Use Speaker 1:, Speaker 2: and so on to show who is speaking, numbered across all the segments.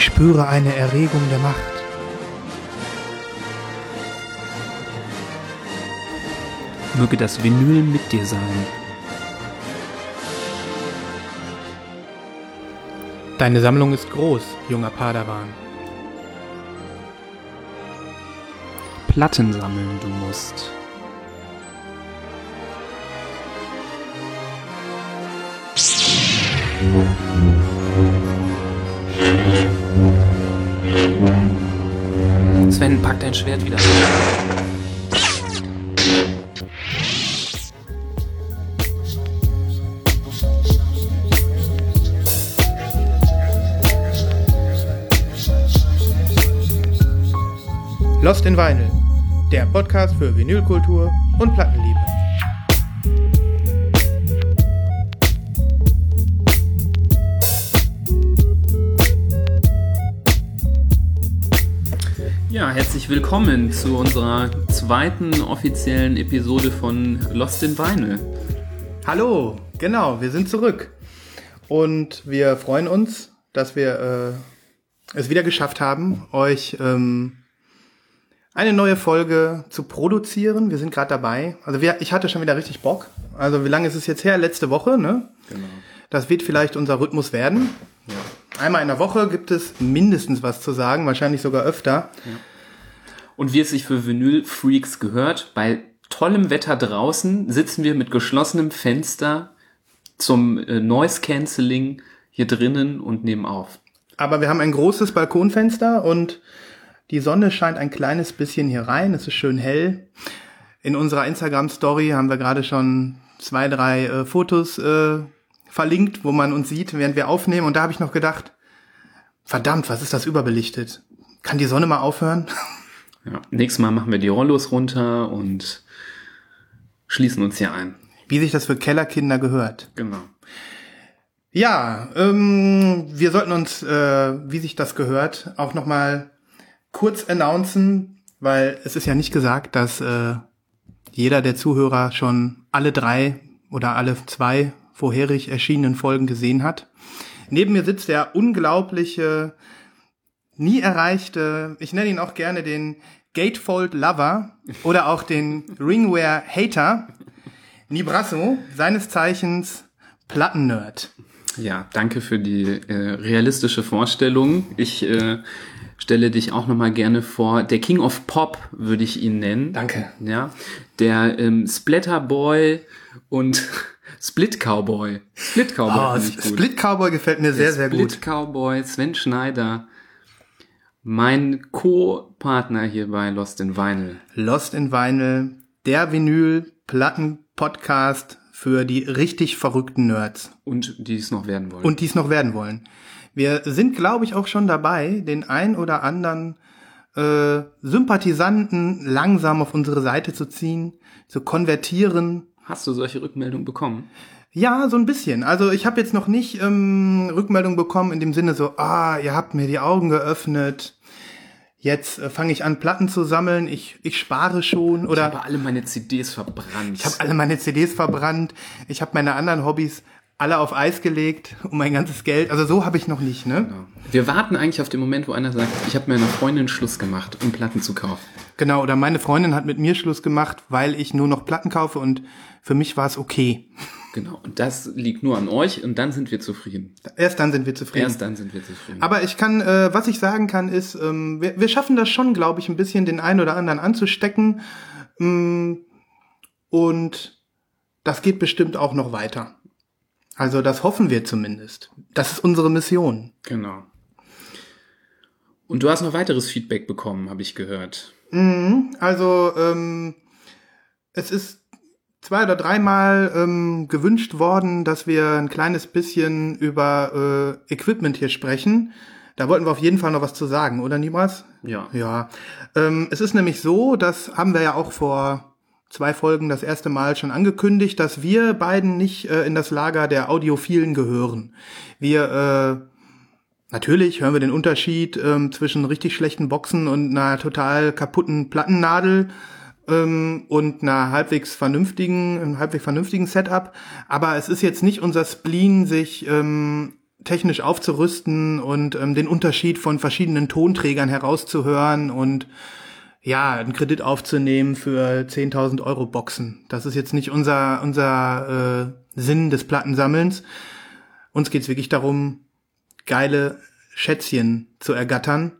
Speaker 1: Ich spüre eine Erregung der Macht.
Speaker 2: Möge das Vinyl mit dir sein.
Speaker 1: Deine Sammlung ist groß, junger Padawan.
Speaker 2: Platten sammeln du musst. Sven, pack dein Schwert wieder.
Speaker 1: Lost in Vinyl, der Podcast für Vinylkultur und Plattenliebe.
Speaker 2: Willkommen zu unserer zweiten offiziellen Episode von Lost in Vinyl.
Speaker 1: Hallo, genau, wir sind zurück. Und wir freuen uns, dass wir äh, es wieder geschafft haben, euch ähm, eine neue Folge zu produzieren. Wir sind gerade dabei. Also wir, ich hatte schon wieder richtig Bock. Also wie lange ist es jetzt her? Letzte Woche, ne?
Speaker 2: Genau.
Speaker 1: Das wird vielleicht unser Rhythmus werden. Einmal in der Woche gibt es mindestens was zu sagen, wahrscheinlich sogar öfter.
Speaker 2: Und wie es sich für Vinyl-Freaks gehört, bei tollem Wetter draußen sitzen wir mit geschlossenem Fenster zum äh, Noise Cancelling hier drinnen und nehmen auf.
Speaker 1: Aber wir haben ein großes Balkonfenster und die Sonne scheint ein kleines bisschen hier rein. Es ist schön hell. In unserer Instagram-Story haben wir gerade schon zwei, drei äh, Fotos äh, verlinkt, wo man uns sieht, während wir aufnehmen. Und da habe ich noch gedacht, verdammt, was ist das überbelichtet? Kann die Sonne mal aufhören?
Speaker 2: Ja. Nächstes Mal machen wir die Rollos runter und schließen uns hier ein.
Speaker 1: Wie sich das für Kellerkinder gehört.
Speaker 2: Genau.
Speaker 1: Ja, ähm, wir sollten uns, äh, wie sich das gehört, auch noch mal kurz announcen, weil es ist ja nicht gesagt, dass äh, jeder der Zuhörer schon alle drei oder alle zwei vorherig erschienenen Folgen gesehen hat. Neben mir sitzt der unglaubliche, nie erreichte, ich nenne ihn auch gerne den Gatefold Lover oder auch den Ringware Hater, Nibrasso, seines Zeichens Plattennerd.
Speaker 2: Ja, danke für die äh, realistische Vorstellung. Ich äh, stelle dich auch nochmal gerne vor. Der King of Pop würde ich ihn nennen.
Speaker 1: Danke.
Speaker 2: Ja, der ähm, Splatter Boy und Split Cowboy. Split Cowboy
Speaker 1: Oh,
Speaker 2: ich gut.
Speaker 1: Split Cowboy gefällt mir sehr, sehr
Speaker 2: Split
Speaker 1: gut.
Speaker 2: Cowboy, Sven Schneider. Mein Co-Partner hier bei Lost in Vinyl.
Speaker 1: Lost in Vinyl, der Vinyl-Platten-Podcast für die richtig verrückten Nerds.
Speaker 2: Und die es noch werden wollen.
Speaker 1: und dies noch werden wollen. Wir sind, glaube ich, auch schon dabei, den ein oder anderen äh, Sympathisanten langsam auf unsere Seite zu ziehen, zu konvertieren.
Speaker 2: Hast du solche Rückmeldungen bekommen?
Speaker 1: Ja, so ein bisschen. Also ich habe jetzt noch nicht ähm, Rückmeldung bekommen in dem Sinne so, ah, ihr habt mir die Augen geöffnet. Jetzt äh, fange ich an, Platten zu sammeln. Ich, ich spare schon
Speaker 2: Ich
Speaker 1: oder
Speaker 2: habe alle meine CDs verbrannt.
Speaker 1: ich habe alle meine CDs verbrannt. Ich habe meine anderen Hobbys alle auf Eis gelegt um mein ganzes Geld. Also so habe ich noch nicht, ne?
Speaker 2: Genau. Wir warten eigentlich auf den Moment, wo einer sagt, ich habe meiner Freundin Schluss gemacht, um Platten zu kaufen.
Speaker 1: Genau, oder meine Freundin hat mit mir Schluss gemacht, weil ich nur noch Platten kaufe und für mich war es okay.
Speaker 2: Genau. Und das liegt nur an euch und dann sind wir zufrieden.
Speaker 1: Erst dann sind wir zufrieden.
Speaker 2: Erst dann sind wir zufrieden.
Speaker 1: Aber ich kann, äh, was ich sagen kann, ist, ähm, wir, wir schaffen das schon, glaube ich, ein bisschen den einen oder anderen anzustecken. Mm, Und das geht bestimmt auch noch weiter. Also das hoffen wir zumindest. Das ist unsere Mission.
Speaker 2: Genau. Und du hast noch weiteres Feedback bekommen, habe ich gehört.
Speaker 1: Mhm, also ähm, es ist zwei oder dreimal ähm, gewünscht worden, dass wir ein kleines bisschen über äh, Equipment hier sprechen. Da wollten wir auf jeden Fall noch was zu sagen, oder Nibras?
Speaker 2: Ja.
Speaker 1: Ja. Ähm, es ist nämlich so, das haben wir ja auch vor zwei Folgen das erste Mal schon angekündigt, dass wir beiden nicht äh, in das Lager der Audiophilen gehören. Wir äh, Natürlich hören wir den Unterschied ähm, zwischen richtig schlechten Boxen und einer total kaputten Plattennadel ähm, und einer halbwegs vernünftigen, einem halbwegs vernünftigen Setup. Aber es ist jetzt nicht unser Spleen, sich ähm, technisch aufzurüsten und ähm, den Unterschied von verschiedenen Tonträgern herauszuhören und ja, einen Kredit aufzunehmen für 10.000 Euro Boxen. Das ist jetzt nicht unser, unser äh, Sinn des Plattensammelns. Uns geht's wirklich darum, geile Schätzchen zu ergattern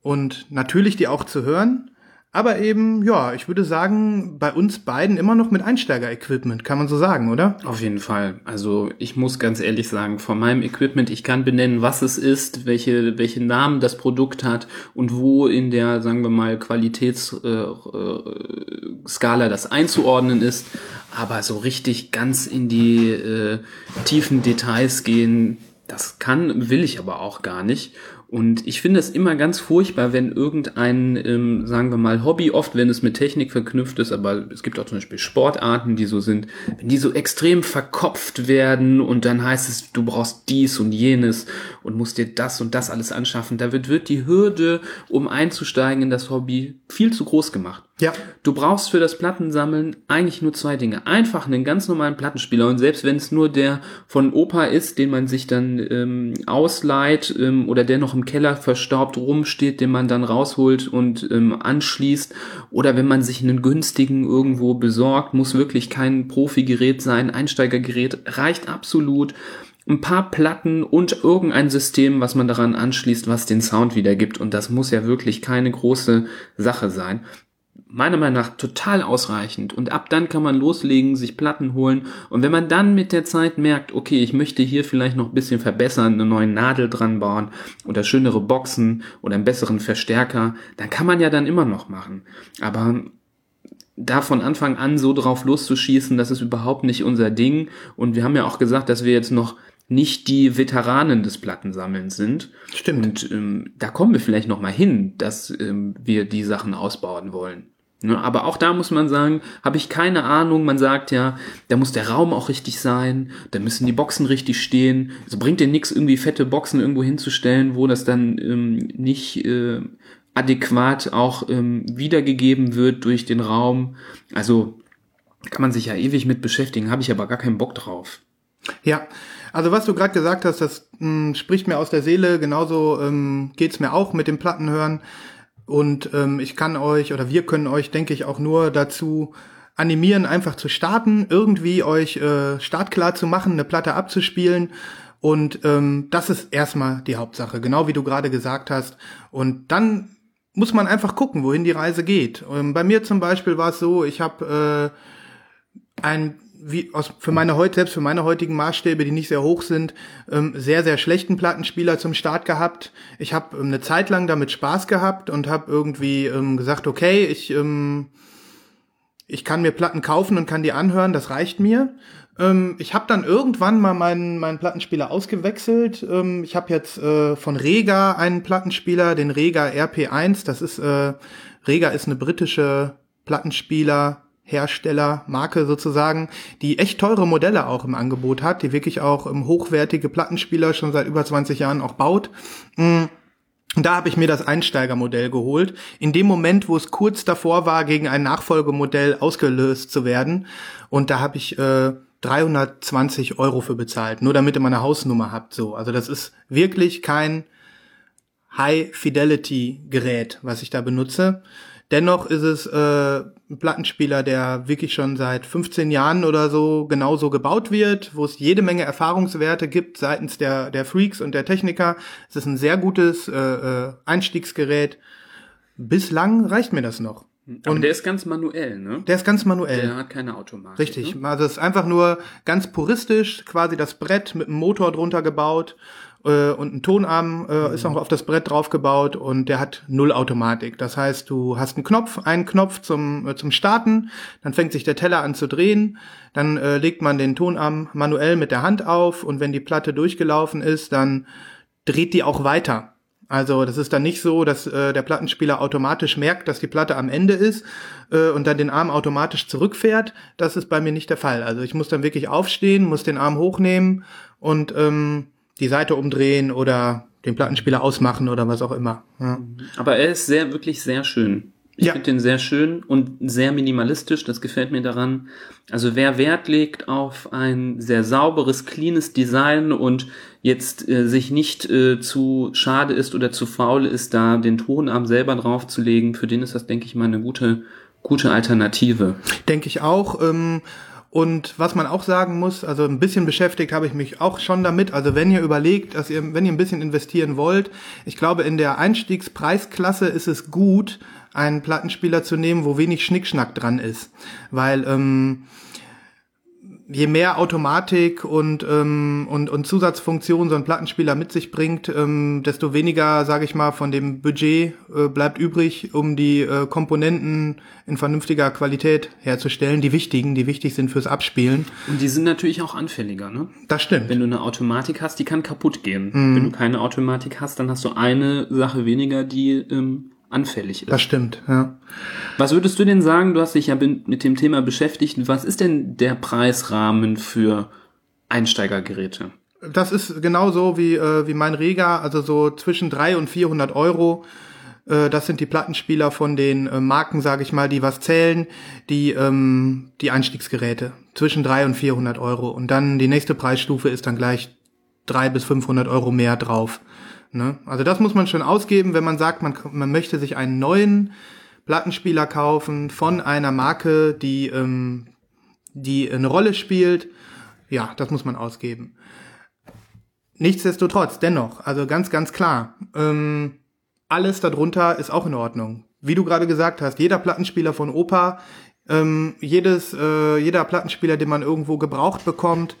Speaker 1: und natürlich die auch zu hören, aber eben, ja, ich würde sagen, bei uns beiden immer noch mit Einsteiger-Equipment, kann man so sagen, oder?
Speaker 2: Auf jeden Fall. Also ich muss ganz ehrlich sagen, von meinem Equipment, ich kann benennen, was es ist, welche, welche Namen das Produkt hat und wo in der, sagen wir mal, Qualitätsskala äh, äh, das einzuordnen ist. Aber so richtig ganz in die äh, tiefen Details gehen, das kann, will ich aber auch gar nicht. Und ich finde es immer ganz furchtbar, wenn irgendein, ähm, sagen wir mal, Hobby, oft wenn es mit Technik verknüpft ist, aber es gibt auch zum Beispiel Sportarten, die so sind, wenn die so extrem verkopft werden und dann heißt es, du brauchst dies und jenes und musst dir das und das alles anschaffen, da wird, wird die Hürde, um einzusteigen in das Hobby, viel zu groß gemacht.
Speaker 1: Ja.
Speaker 2: Du brauchst für das Plattensammeln eigentlich nur zwei Dinge. Einfach einen ganz normalen Plattenspieler und selbst wenn es nur der von Opa ist, den man sich dann ähm, ausleiht ähm, oder der noch im Keller verstaubt rumsteht, den man dann rausholt und ähm, anschließt oder wenn man sich einen günstigen irgendwo besorgt, muss wirklich kein Profi-Gerät sein, Einsteigergerät reicht absolut ein paar Platten und irgendein System, was man daran anschließt, was den Sound wiedergibt. Und das muss ja wirklich keine große Sache sein meiner Meinung nach total ausreichend. Und ab dann kann man loslegen, sich Platten holen. Und wenn man dann mit der Zeit merkt, okay, ich möchte hier vielleicht noch ein bisschen verbessern, eine neue Nadel dran bauen oder schönere Boxen oder einen besseren Verstärker, dann kann man ja dann immer noch machen. Aber da von Anfang an so drauf loszuschießen, das ist überhaupt nicht unser Ding. Und wir haben ja auch gesagt, dass wir jetzt noch nicht die Veteranen des Plattensammelns sind.
Speaker 1: Stimmt.
Speaker 2: Und ähm, da kommen wir vielleicht noch mal hin, dass ähm, wir die Sachen ausbauen wollen. Ne, aber auch da muss man sagen, habe ich keine Ahnung. Man sagt ja, da muss der Raum auch richtig sein, da müssen die Boxen richtig stehen. Es bringt dir nichts, irgendwie fette Boxen irgendwo hinzustellen, wo das dann ähm, nicht äh, adäquat auch ähm, wiedergegeben wird durch den Raum. Also kann man sich ja ewig mit beschäftigen, habe ich aber gar keinen Bock drauf.
Speaker 1: Ja, also was du gerade gesagt hast, das mh, hm, spricht mir aus der Seele. Genauso ähm, geht's mir auch mit dem Plattenhören. Und ähm, ich kann euch oder wir können euch, denke ich, auch nur dazu animieren, einfach zu starten, irgendwie euch äh, startklar zu machen, eine Platte abzuspielen. Und ähm, das ist erstmal die Hauptsache, genau wie du gerade gesagt hast. Und dann muss man einfach gucken, wohin die Reise geht. Ähm, bei mir zum Beispiel war es so, ich habe äh, ein wie aus, für meine heute selbst für meine heutigen Maßstäbe, die nicht sehr hoch sind, ähm, sehr sehr schlechten Plattenspieler zum Start gehabt. Ich habe ähm, eine Zeit lang damit Spaß gehabt und habe irgendwie ähm, gesagt, okay, ich ähm, ich kann mir Platten kaufen und kann die anhören, das reicht mir. Ähm, ich habe dann irgendwann mal meinen meinen Plattenspieler ausgewechselt. Ähm, ich habe jetzt äh, von Rega einen Plattenspieler, den Rega RP1. Das ist äh, Rega ist eine britische Plattenspieler Hersteller, Marke sozusagen, die echt teure Modelle auch im Angebot hat, die wirklich auch um, hochwertige Plattenspieler schon seit über 20 Jahren auch baut. Mm. Da habe ich mir das Einsteigermodell geholt. In dem Moment, wo es kurz davor war, gegen ein Nachfolgemodell ausgelöst zu werden. Und da habe ich äh, 320 Euro für bezahlt, nur damit ihr meine Hausnummer habt. So, also das ist wirklich kein High-Fidelity-Gerät, was ich da benutze. Dennoch ist es äh, ein Plattenspieler, der wirklich schon seit 15 Jahren oder so genauso gebaut wird, wo es jede Menge Erfahrungswerte gibt seitens der, der Freaks und der Techniker. Es ist ein sehr gutes äh, äh Einstiegsgerät. Bislang reicht mir das noch.
Speaker 2: Aber und der ist ganz manuell, ne?
Speaker 1: Der ist ganz manuell.
Speaker 2: Der hat keine Automatik.
Speaker 1: Richtig. Ne? Also es ist einfach nur ganz puristisch, quasi das Brett mit einem Motor drunter gebaut äh, und ein Tonarm äh, mhm. ist auch auf das Brett draufgebaut und der hat null Automatik. Das heißt, du hast einen Knopf, einen Knopf zum, äh, zum Starten, dann fängt sich der Teller an zu drehen, dann äh, legt man den Tonarm manuell mit der Hand auf und wenn die Platte durchgelaufen ist, dann dreht die auch weiter. Also das ist dann nicht so, dass äh, der Plattenspieler automatisch merkt, dass die Platte am Ende ist äh, und dann den Arm automatisch zurückfährt. Das ist bei mir nicht der Fall. Also ich muss dann wirklich aufstehen, muss den Arm hochnehmen und ähm, die Seite umdrehen oder den Plattenspieler ausmachen oder was auch immer. Ja.
Speaker 2: Aber er ist sehr, wirklich sehr schön. Ich
Speaker 1: Ja.
Speaker 2: finde den sehr schön und sehr minimalistisch. Das gefällt mir daran. Also wer Wert legt auf ein sehr sauberes, cleanes Design und jetzt äh, sich nicht äh, zu schade ist oder zu faul ist, da den Tonarm selber draufzulegen, für den ist das, denke ich mal, eine gute, gute Alternative.
Speaker 1: Denke ich auch. Ähm, und was man auch sagen muss, also ein bisschen beschäftigt habe ich mich auch schon damit. Also wenn ihr überlegt, dass ihr, wenn ihr ein bisschen investieren wollt, ich glaube, in der Einstiegspreisklasse ist es gut, einen Plattenspieler zu nehmen, wo wenig Schnickschnack dran ist. Weil ähm, je mehr Automatik und, ähm, und, und Zusatzfunktionen so ein Plattenspieler mit sich bringt, ähm, desto weniger, sage ich mal, von dem Budget äh, bleibt übrig, um die äh, Komponenten in vernünftiger Qualität herzustellen, die wichtigen, die wichtig sind fürs Abspielen.
Speaker 2: Und die sind natürlich auch anfälliger, ne?
Speaker 1: Das stimmt.
Speaker 2: Wenn du eine Automatik hast, die kann kaputt gehen.
Speaker 1: Mhm.
Speaker 2: Wenn du keine Automatik hast, dann hast du eine Sache weniger, die ähm, anfällig ist.
Speaker 1: Das stimmt, ja.
Speaker 2: Was würdest du denn sagen? Du hast dich ja mit dem Thema beschäftigt. Was ist denn der Preisrahmen für Einsteigergeräte?
Speaker 1: Das ist genauso wie, äh, wie mein Rega, also so zwischen 300 und 400 Euro. Äh, das sind die Plattenspieler von den äh, Marken, sage ich mal, die was zählen, die, ähm, die Einstiegsgeräte. Zwischen 300 und 400 Euro. Und dann die nächste Preisstufe ist dann gleich 300 bis 500 Euro mehr drauf. Ne? Also das muss man schon ausgeben, wenn man sagt, man, man möchte sich einen neuen Plattenspieler kaufen von einer Marke, die, ähm, die eine Rolle spielt. Ja, das muss man ausgeben. Nichtsdestotrotz, dennoch, also ganz, ganz klar, ähm, alles darunter ist auch in Ordnung. Wie du gerade gesagt hast, jeder Plattenspieler von Opa, ähm, jedes, äh, jeder Plattenspieler, den man irgendwo gebraucht bekommt,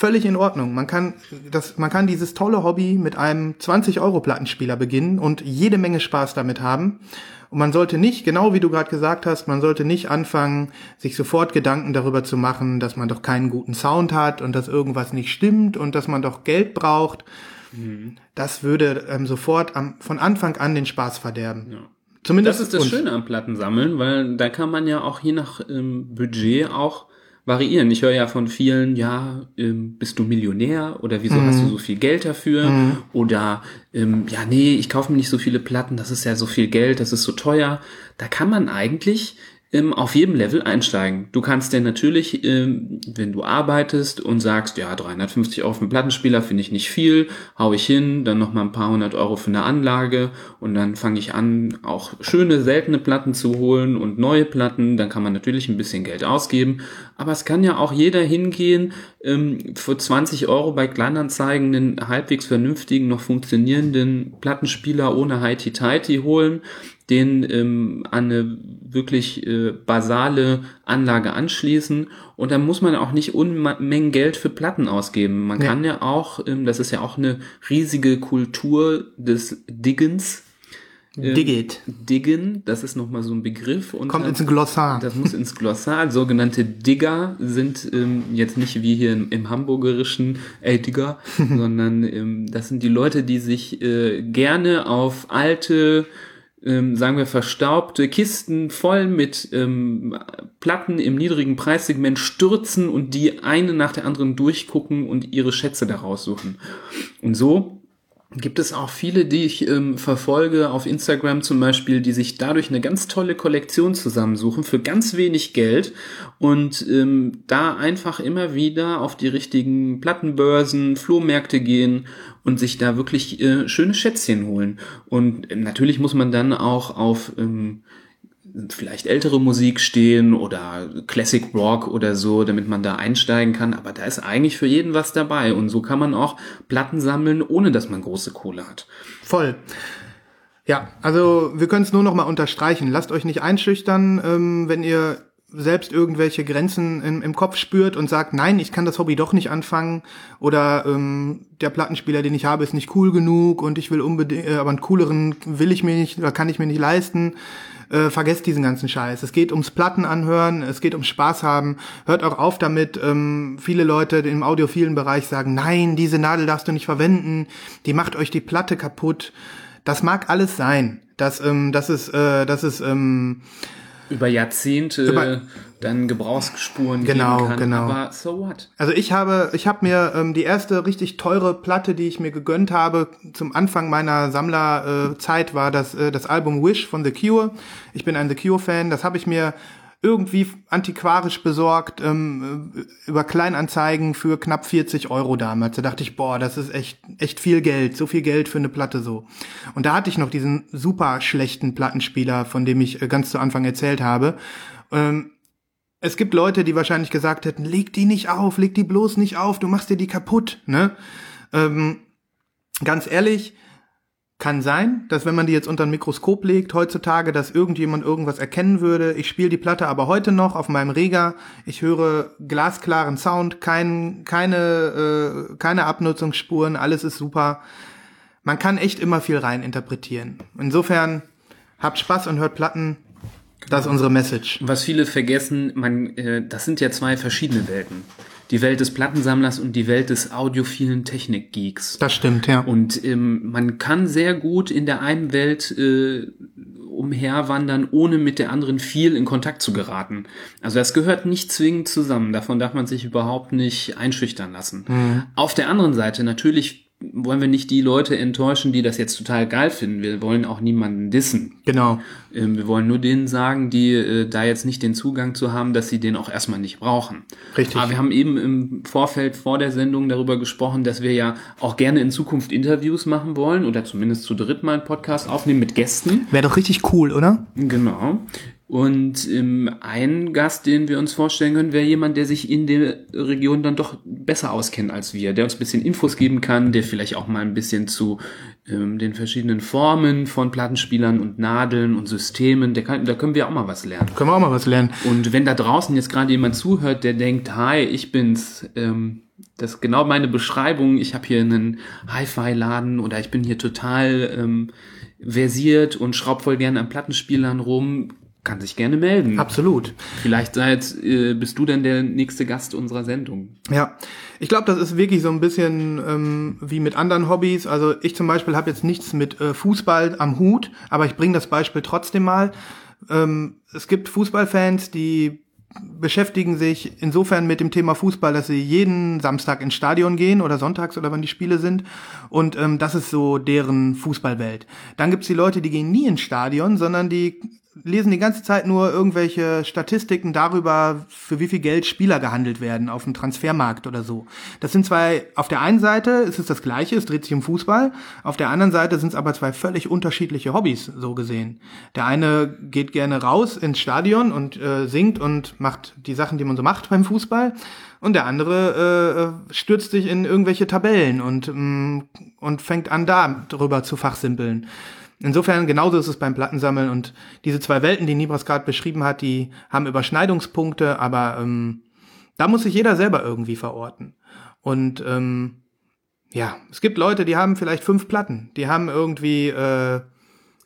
Speaker 1: völlig in Ordnung. Man kann, das, man kann dieses tolle Hobby mit einem 20-Euro-Plattenspieler beginnen und jede Menge Spaß damit haben. Und man sollte nicht, genau wie du gerade gesagt hast, man sollte nicht anfangen, sich sofort Gedanken darüber zu machen, dass man doch keinen guten Sound hat und dass irgendwas nicht stimmt und dass man doch Geld braucht. Das würde ähm, sofort am, von Anfang an den Spaß verderben.
Speaker 2: Ja.
Speaker 1: Zumindest
Speaker 2: Das ist das. Schöne am Plattensammeln, weil da kann man ja auch je nach ähm, Budget auch variieren. Ich höre ja von vielen, ja, ähm, bist du Millionär oder wieso hast du so viel Geld dafür? Oder ähm, ja, nee, ich kaufe mir nicht so viele Platten, das ist ja so viel Geld, das ist so teuer. Da kann man eigentlich ähm, auf jedem Level einsteigen. Du kannst denn natürlich, ähm, wenn du arbeitest und sagst, ja, 350 Euro für einen Plattenspieler finde ich nicht viel, hau ich hin, dann noch mal ein paar hundert Euro für eine Anlage und dann fange ich an, auch schöne, seltene Platten zu holen und neue Platten, dann kann man natürlich ein bisschen Geld ausgeben, aber es kann ja auch jeder hingehen, ähm, für 20 Euro bei Kleinanzeigen einen halbwegs vernünftigen, noch funktionierenden Plattenspieler ohne Heiti-Teiti holen, den ähm, an eine wirklich äh, basale Anlage anschließen und dann muss man auch nicht Unmengen Geld für Platten ausgeben. Man
Speaker 1: Ja.
Speaker 2: kann ja auch, ähm, das ist ja auch eine riesige Kultur des Diggens. Ähm,
Speaker 1: Digit.
Speaker 2: Diggen, das ist nochmal so ein Begriff. Und
Speaker 1: Kommt ins Glossar.
Speaker 2: das muss ins Glossar. Sogenannte Digger sind ähm, jetzt nicht wie hier im, im Hamburgerischen, ey Digger, sondern ähm, das sind die Leute, die sich äh, gerne auf alte, ähm, sagen wir verstaubte Kisten voll mit ähm, Platten im niedrigen Preissegment stürzen und die eine nach der anderen durchgucken und ihre Schätze daraus suchen. Und so gibt es auch viele, die ich ähm, verfolge auf Instagram zum Beispiel, die sich dadurch eine ganz tolle Kollektion zusammensuchen für ganz wenig Geld und ähm, da einfach immer wieder auf die richtigen Plattenbörsen, Flohmärkte gehen und sich da wirklich äh, schöne Schätzchen holen. Und äh, natürlich muss man dann auch auf ähm, vielleicht ältere Musik stehen oder Classic Rock oder so, damit man da einsteigen kann. Aber da ist eigentlich für jeden was dabei. Und so kann man auch Platten sammeln, ohne dass man große Kohle hat.
Speaker 1: Voll. Ja, also wir können es nur noch mal unterstreichen. Lasst euch nicht einschüchtern, ähm, wenn ihr selbst irgendwelche Grenzen im, im Kopf spürt und sagt, nein, ich kann das Hobby doch nicht anfangen oder ähm, der Plattenspieler, den ich habe, ist nicht cool genug und ich will unbedingt, äh, aber einen cooleren will ich mir nicht oder kann ich mir nicht leisten. Äh, vergesst diesen ganzen Scheiß. Es geht ums Platten anhören, es geht ums Spaß haben. Hört auch auf damit. Ähm, viele Leute im audiophilen Bereich sagen, nein, diese Nadel darfst du nicht verwenden, die macht euch die Platte kaputt. Das mag alles sein. Das, ähm, das ist, äh, das ist, ähm,
Speaker 2: über Jahrzehnte
Speaker 1: Über-
Speaker 2: dann Gebrauchsspuren
Speaker 1: Genau,
Speaker 2: geben kann.
Speaker 1: genau.
Speaker 2: Aber so what?
Speaker 1: Also ich habe, ich habe mir ähm, die erste richtig teure Platte, die ich mir gegönnt habe, zum Anfang meiner Sammlerzeit äh, war das äh, das Album Wish von The Cure. Ich bin ein The Cure Fan. Das habe ich mir irgendwie antiquarisch besorgt ähm, äh, über Kleinanzeigen für knapp 40 Euro damals. Da dachte ich, boah, das ist echt echt viel Geld, so viel Geld für eine Platte so. Und da hatte ich noch diesen super schlechten Plattenspieler, von dem ich äh, ganz zu Anfang erzählt habe. Ähm, es gibt Leute, die wahrscheinlich gesagt hätten, leg die nicht auf, leg die bloß nicht auf, du machst dir die kaputt, ne? Ähm, ganz ehrlich, kann sein, dass wenn man die jetzt unter ein Mikroskop legt, heutzutage, dass irgendjemand irgendwas erkennen würde. Ich spiele die Platte aber heute noch auf meinem Rega. Ich höre glasklaren Sound, kein, keine, äh, keine Abnutzungsspuren, alles ist super. Man kann echt immer viel rein interpretieren. Insofern, habt Spaß und hört Platten. Das ist unsere Message.
Speaker 2: Was viele vergessen, man, äh, das sind ja zwei verschiedene Welten. Die Welt des Plattensammlers und die Welt des audiophilen Technikgeeks.
Speaker 1: Das stimmt, ja.
Speaker 2: Und ähm, man kann sehr gut in der einen Welt äh, umherwandern, ohne mit der anderen viel in Kontakt zu geraten. Also das gehört nicht zwingend zusammen. Davon darf man sich überhaupt nicht einschüchtern lassen. Auf der anderen Seite, natürlich wollen wir nicht die Leute enttäuschen, die das jetzt total geil finden. Wir wollen auch niemanden dissen.
Speaker 1: Genau.
Speaker 2: Ähm, wir wollen nur denen sagen, die äh, da jetzt nicht den Zugang zu haben, dass sie den auch erstmal nicht brauchen.
Speaker 1: Richtig.
Speaker 2: Aber wir haben eben im Vorfeld vor der Sendung darüber gesprochen, dass wir ja auch gerne in Zukunft Interviews machen wollen oder zumindest zu dritt mal einen Podcast aufnehmen mit Gästen.
Speaker 1: Wäre doch richtig cool, oder?
Speaker 2: Genau. Und ähm, ein Gast, den wir uns vorstellen können, wäre jemand, der sich in der Region dann doch besser auskennt als wir, der uns ein bisschen Infos geben kann, der vielleicht auch mal ein bisschen zu ähm, den verschiedenen Formen von Plattenspielern und Nadeln und Systemen, der kann, da können wir auch mal was lernen.
Speaker 1: Können wir auch mal was lernen.
Speaker 2: Und wenn da draußen jetzt gerade jemand zuhört, der denkt, hi, ich bin's, ähm, das ist genau meine Beschreibung, ich habe hier einen Hi-Fi-Laden oder ich bin hier total ähm, versiert und schraub voll gerne an Plattenspielern rum, kann sich gerne melden.
Speaker 1: Absolut.
Speaker 2: Vielleicht seid, äh, bist du dann der nächste Gast unserer Sendung.
Speaker 1: Ja, ich glaube, das ist wirklich so ein bisschen ähm, wie mit anderen Hobbys. Also ich zum Beispiel habe jetzt nichts mit äh, Fußball am Hut, aber ich bringe das Beispiel trotzdem mal. Ähm, es gibt Fußballfans, die beschäftigen sich insofern mit dem Thema Fußball, dass sie jeden Samstag ins Stadion gehen oder sonntags oder wann die Spiele sind. Und ähm, das ist so deren Fußballwelt. Dann gibt's die Leute, die gehen nie ins Stadion, sondern die lesen die ganze Zeit nur irgendwelche Statistiken darüber, für wie viel Geld Spieler gehandelt werden auf dem Transfermarkt oder so. Das sind zwei, auf der einen Seite ist es das Gleiche, es dreht sich um Fußball, auf der anderen Seite sind es aber zwei völlig unterschiedliche Hobbys, so gesehen. Der eine geht gerne raus ins Stadion und äh, singt und macht die Sachen, die man so macht beim Fußball. Und der andere äh, stürzt sich in irgendwelche Tabellen und, mm, und fängt an, da drüber zu fachsimpeln. Insofern genauso ist es beim Plattensammeln und diese zwei Welten, die Nibras gerade beschrieben hat, die haben Überschneidungspunkte, aber ähm, da muss sich jeder selber irgendwie verorten. Und ähm, ja, es gibt Leute, die haben vielleicht fünf Platten, die haben irgendwie äh,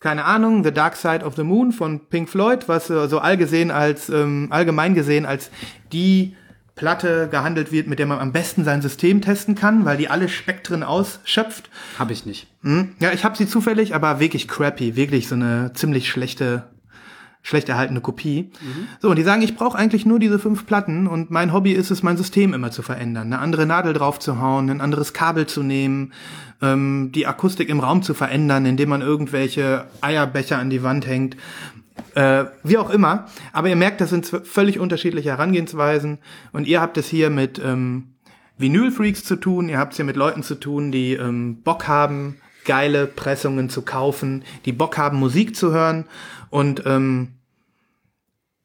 Speaker 1: keine Ahnung, The Dark Side of the Moon von Pink Floyd, was äh, so allgesehen als ähm, allgemein gesehen als die Platte gehandelt wird, mit der man am besten sein System testen kann, weil die alle Spektren ausschöpft.
Speaker 2: Habe ich nicht.
Speaker 1: Hm? Ja, ich habe sie zufällig, aber wirklich crappy, wirklich so eine ziemlich schlechte, schlecht erhaltene Kopie. So, und die sagen, ich brauche eigentlich nur diese fünf Platten und mein Hobby ist es, mein System immer zu verändern, eine andere Nadel drauf zu hauen, ein anderes Kabel zu nehmen, ähm, die Akustik im Raum zu verändern, indem man irgendwelche Eierbecher an die Wand hängt. Äh, wie auch immer. Aber ihr merkt, das sind völlig unterschiedliche Herangehensweisen. Und ihr habt es hier mit ähm, Vinylfreaks zu tun. Ihr habt es hier mit Leuten zu tun, die ähm, Bock haben, geile Pressungen zu kaufen, die Bock haben, Musik zu hören. Und ähm,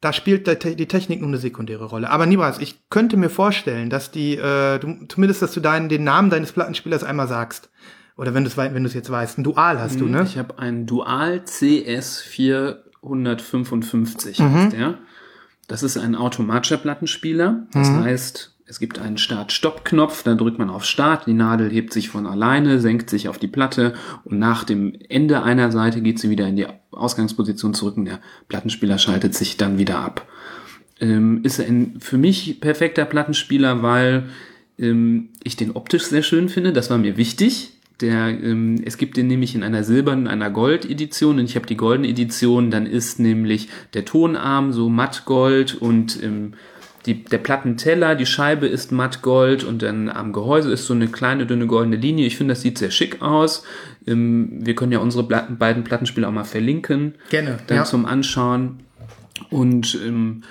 Speaker 1: da spielt die Technik nur eine sekundäre Rolle. Aber Nibras, ich könnte mir vorstellen, dass die, äh, du, zumindest, dass du deinen, den Namen deines Plattenspielers einmal sagst. Oder wenn du es wenn du es jetzt weißt, ein Dual hast du, hm, ne?
Speaker 2: Ich habe ein Dual CS4 155
Speaker 1: mhm.
Speaker 2: heißt der. Das ist ein automatischer Plattenspieler. Das
Speaker 1: mhm.
Speaker 2: heißt, es gibt einen Start-Stopp-Knopf, da drückt man auf Start, die Nadel hebt sich von alleine, senkt sich auf die Platte und nach dem Ende einer Seite geht sie wieder in die Ausgangsposition zurück und der Plattenspieler schaltet sich dann wieder ab. Ähm, ist ein für mich perfekter Plattenspieler, weil ähm, ich den optisch sehr schön finde, das war mir wichtig. Der, ähm, es gibt den nämlich in einer silbernen, einer Gold-Edition und ich habe die goldene Edition. Dann ist nämlich der Tonarm so mattgold und ähm, die, der Plattenteller, die Scheibe ist mattgold und dann am Gehäuse ist so eine kleine, dünne goldene Linie. Ich finde, das sieht sehr schick aus. Ähm, wir können ja unsere Platten, beiden Plattenspiele auch mal verlinken.
Speaker 1: Gerne,
Speaker 2: Dann
Speaker 1: ja.
Speaker 2: zum Anschauen. Und ähm,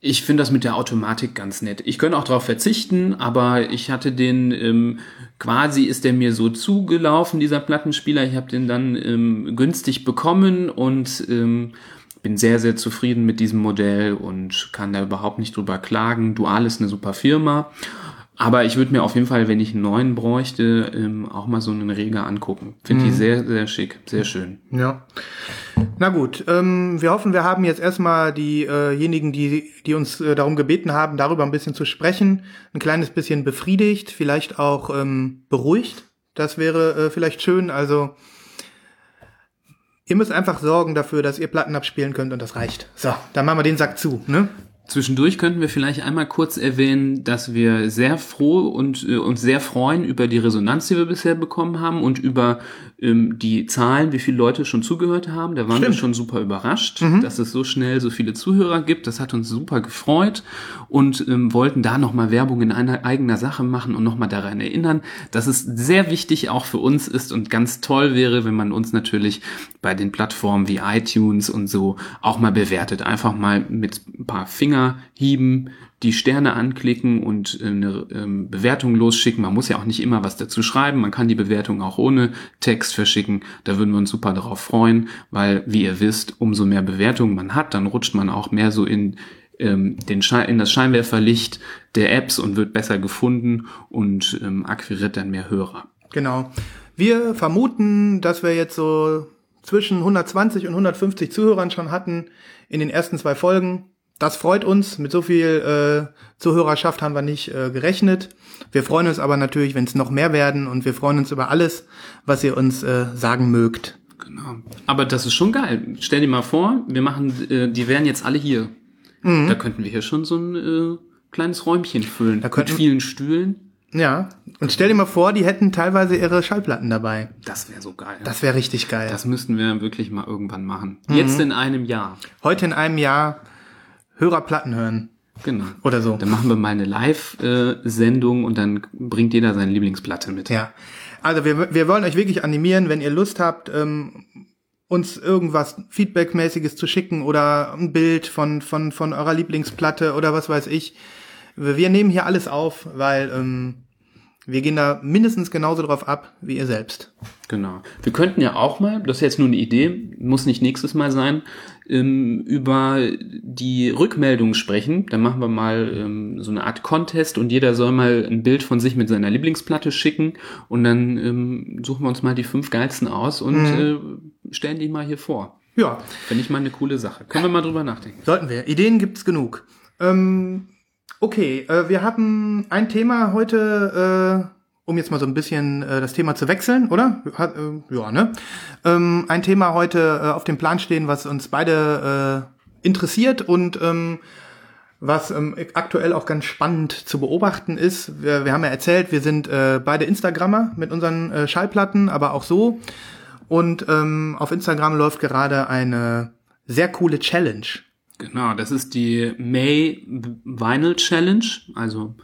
Speaker 2: ich finde das mit der Automatik ganz nett. Ich könnte auch darauf verzichten, aber ich hatte den ähm, quasi ist der mir so zugelaufen, dieser Plattenspieler. Ich habe den dann ähm, günstig bekommen und ähm, bin sehr, sehr zufrieden mit diesem Modell und kann da überhaupt nicht drüber klagen. Dual ist eine super Firma. Aber ich würde mir auf jeden Fall, wenn ich einen neuen bräuchte, ähm, auch mal so einen Reger angucken. Finde die sehr, sehr schick, sehr schön.
Speaker 1: Ja. Na gut, ähm, wir hoffen, wir haben jetzt erstmal diejenigen, die, die uns äh, darum gebeten haben, darüber ein bisschen zu sprechen, ein kleines bisschen befriedigt, vielleicht auch ähm, beruhigt. Das wäre äh, vielleicht schön. Also ihr müsst einfach sorgen dafür, dass ihr Platten abspielen könnt und das reicht. So, dann machen wir den Sack zu, ne?
Speaker 2: Zwischendurch könnten wir vielleicht einmal kurz erwähnen, dass wir sehr froh und äh, uns sehr freuen über die Resonanz, die wir bisher bekommen haben und über ähm, die Zahlen, wie viele Leute schon zugehört haben. Da waren
Speaker 1: Stimmt.
Speaker 2: wir schon super überrascht, dass es so schnell so viele Zuhörer gibt. Das hat uns super gefreut und ähm, wollten da nochmal Werbung in einer eigener Sache machen und nochmal daran erinnern, dass es sehr wichtig auch für uns ist und ganz toll wäre, wenn man uns natürlich bei den Plattformen wie iTunes und so auch mal bewertet. Einfach mal mit ein paar Fingerhieben die Sterne anklicken und eine ähm, Bewertung losschicken. Man muss ja auch nicht immer was dazu schreiben. Man kann die Bewertung auch ohne Text verschicken. Da würden wir uns super darauf freuen, weil, wie ihr wisst, umso mehr Bewertungen man hat, dann rutscht man auch mehr so in ähm, den in das Scheinwerferlicht der Apps und wird besser gefunden und ähm, akquiriert dann mehr Hörer.
Speaker 1: Genau. Wir vermuten, dass wir jetzt so zwischen 120 und 150 Zuhörern schon hatten in den ersten zwei Folgen. Das freut uns. Mit so viel äh, Zuhörerschaft haben wir nicht äh, gerechnet. Wir freuen uns aber natürlich, wenn es noch mehr werden und wir freuen uns über alles, was ihr uns äh, sagen mögt.
Speaker 2: Genau. Aber das ist schon geil. Stell dir mal vor, wir machen, äh, die wären jetzt alle hier. Da könnten wir hier schon so ein äh, kleines Räumchen füllen.
Speaker 1: Da könnten-
Speaker 2: mit vielen Stühlen.
Speaker 1: Ja. Und stell dir mal vor, die hätten teilweise ihre Schallplatten dabei.
Speaker 2: Das wäre so geil.
Speaker 1: Das wäre richtig geil.
Speaker 2: Das müssten wir wirklich mal irgendwann machen. Jetzt in einem Jahr.
Speaker 1: Heute in einem Jahr Hörerplatten hören.
Speaker 2: Genau.
Speaker 1: Oder so.
Speaker 2: Dann machen wir mal eine Live-Sendung und dann bringt jeder seine Lieblingsplatte mit.
Speaker 1: Ja. Also wir, wir wollen euch wirklich animieren, wenn ihr Lust habt, ähm, uns irgendwas Feedbackmäßiges zu schicken oder ein Bild von, von, von eurer Lieblingsplatte oder was weiß ich. Wir nehmen hier alles auf, weil ähm, wir gehen da mindestens genauso drauf ab wie ihr selbst.
Speaker 2: Genau. Wir könnten ja auch mal, das ist jetzt nur eine Idee, muss nicht nächstes Mal sein, ähm, über die Rückmeldungen sprechen. Dann machen wir mal ähm, so eine Art Contest und jeder soll mal ein Bild von sich mit seiner Lieblingsplatte schicken und dann ähm, suchen wir uns mal die fünf geilsten aus und äh, stellen die mal hier vor.
Speaker 1: Ja,
Speaker 2: Finde ich mal eine coole Sache. Können wir mal drüber nachdenken.
Speaker 1: sollten wir. Ideen gibt's genug. Ähm, okay, äh, wir hatten ein Thema heute, äh, um jetzt mal so ein bisschen äh, das Thema zu wechseln, oder? Hat, äh, ja, ne? Ähm, ein Thema heute äh, auf dem Plan stehen, was uns beide äh, interessiert und ähm, was ähm, aktuell auch ganz spannend zu beobachten ist. Wir, wir haben ja erzählt, wir sind äh, beide Instagrammer mit unseren äh, Schallplatten, aber auch so. Und ähm, auf Instagram läuft gerade eine sehr coole Challenge.
Speaker 2: Genau, das ist die May Vinyl Challenge. Also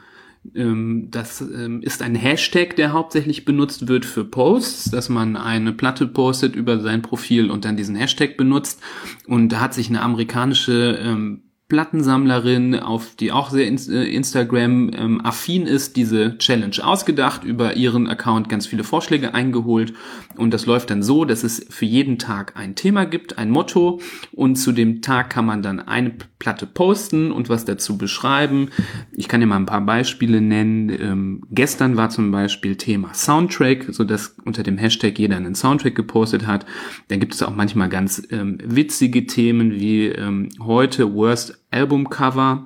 Speaker 2: ähm, das ähm, ist ein Hashtag, der hauptsächlich benutzt wird für Posts, dass man eine Platte postet über sein Profil und dann diesen Hashtag benutzt. Und da hat sich eine amerikanische ähm, Plattensammlerin, auf die auch sehr äh, Instagram ähm, affin ist, diese Challenge ausgedacht, über ihren Account ganz viele Vorschläge eingeholt und das läuft dann so, dass es für jeden Tag ein Thema gibt, ein Motto und zu dem Tag kann man dann eine Platte posten und was dazu beschreiben. Ich kann dir mal ein paar Beispiele nennen. Ähm, gestern war zum Beispiel Thema Soundtrack, so dass unter dem Hashtag jeder einen Soundtrack gepostet hat. Dann gibt es auch manchmal ganz ähm, witzige Themen wie ähm, heute Worst Album Cover,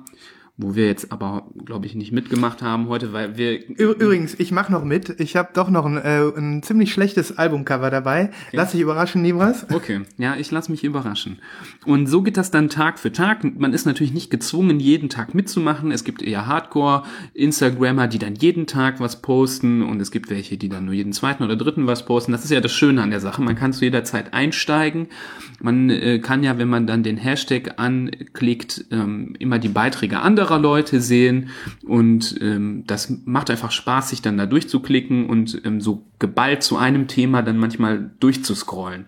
Speaker 2: wo wir jetzt aber, glaube ich, nicht mitgemacht haben heute, weil wir...
Speaker 1: Übrigens, ich mache noch mit. Ich habe doch noch ein, äh, ein ziemlich schlechtes Albumcover dabei. Lass dich überraschen, Libras.
Speaker 2: Okay, ja, ich lass mich überraschen. Und so geht das dann Tag für Tag. Man ist natürlich nicht gezwungen, jeden Tag mitzumachen. Es gibt eher Hardcore-Instagrammer, die dann jeden Tag was posten und es gibt welche, die dann nur jeden zweiten oder dritten was posten. Das ist ja das Schöne an der Sache. Man kann zu jeder Zeit einsteigen. Man äh, kann ja, wenn man dann den Hashtag anklickt, ähm, immer die Beiträge anderer anderer Leute sehen und ähm, das macht einfach Spaß, sich dann da durchzuklicken und ähm, so geballt zu einem Thema dann manchmal durchzuscrollen.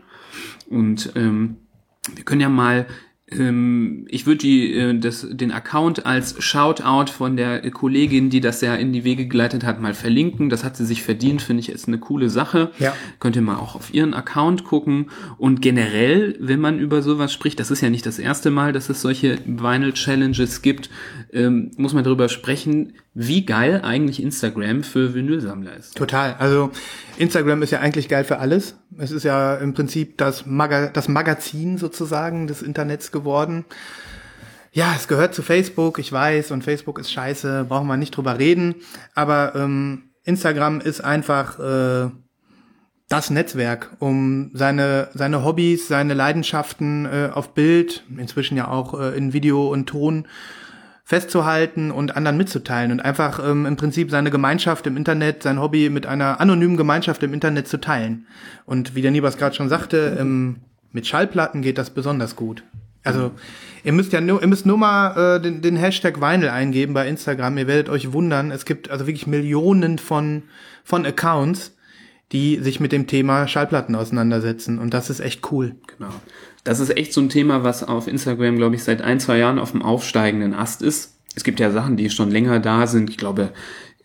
Speaker 2: Und ähm, wir können ja mal ähm, ich würde die, äh, das, den Account als Shoutout von der Kollegin, die das ja in die Wege geleitet hat, mal verlinken. Das hat sie sich verdient, finde ich, ist eine coole Sache. Ja. Könnt ihr mal auch auf ihren Account gucken. Und generell, wenn man über sowas spricht, das ist ja nicht das erste Mal, dass es solche Vinyl Challenges gibt, ähm, muss man darüber sprechen, wie geil eigentlich Instagram für Vinylsammler ist.
Speaker 1: Total. Also Instagram ist ja eigentlich geil für alles. Es ist ja im Prinzip das, Maga das Magazin sozusagen des Internets geworden. Ja, es gehört zu Facebook, ich weiß, und Facebook ist scheiße, brauchen wir nicht drüber reden. Aber ähm, Instagram ist einfach äh, das Netzwerk, um seine, seine Hobbys, seine Leidenschaften äh, auf Bild, inzwischen ja auch äh, in Video und Ton festzuhalten und anderen mitzuteilen und einfach ähm, im Prinzip seine Gemeinschaft im Internet, sein Hobby mit einer anonymen Gemeinschaft im Internet zu teilen. Und wie der Nibas gerade schon sagte, ähm, mit Schallplatten geht das besonders gut. Also ihr müsst ja nur, ihr müsst nur mal äh, den, den Hashtag Vinyl eingeben bei Instagram. Ihr werdet euch wundern. Es gibt also wirklich Millionen von von Accounts, die sich mit dem Thema Schallplatten auseinandersetzen. Und das ist echt cool.
Speaker 2: Genau. Das ist echt so ein Thema, was auf Instagram, glaube ich, seit ein, zwei Jahren auf dem aufsteigenden Ast ist. Es gibt ja Sachen, die schon länger da sind. Ich glaube,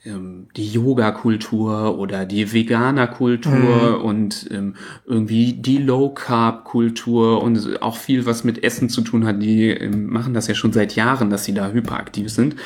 Speaker 2: ähm, die Yoga-Kultur oder die Veganer-Kultur mhm. und ähm, irgendwie die Low-Carb-Kultur und auch viel, was mit Essen zu tun hat. Die ähm, machen das ja schon seit Jahren, dass sie da hyperaktiv sind.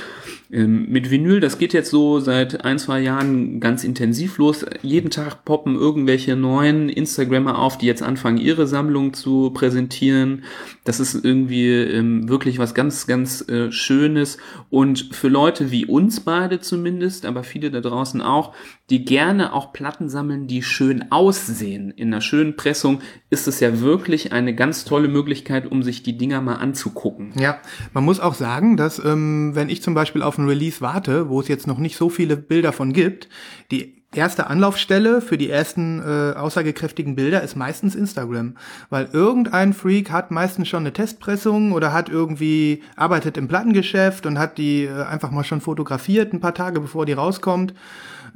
Speaker 2: Ähm, mit Vinyl, das geht jetzt so seit ein, zwei Jahren ganz intensiv los. Jeden Tag poppen irgendwelche neuen Instagrammer auf, die jetzt anfangen, ihre Sammlung zu präsentieren. Das ist irgendwie ähm, wirklich was ganz, ganz äh, Schönes. Und für Leute wie uns beide zumindest, aber viele da draußen auch, die gerne auch Platten sammeln, die schön aussehen. In einer schönen Pressung ist es ja wirklich eine ganz tolle Möglichkeit, um sich die Dinger mal anzugucken.
Speaker 1: Ja, man muss auch sagen, dass ähm, wenn ich zum Beispiel auf ein Release warte, wo es jetzt noch nicht so viele Bilder von gibt, die erste Anlaufstelle für die ersten äh, aussagekräftigen Bilder ist meistens Instagram, weil irgendein Freak hat meistens schon eine Testpressung oder hat irgendwie arbeitet im Plattengeschäft und hat die äh, einfach mal schon fotografiert ein paar Tage bevor die rauskommt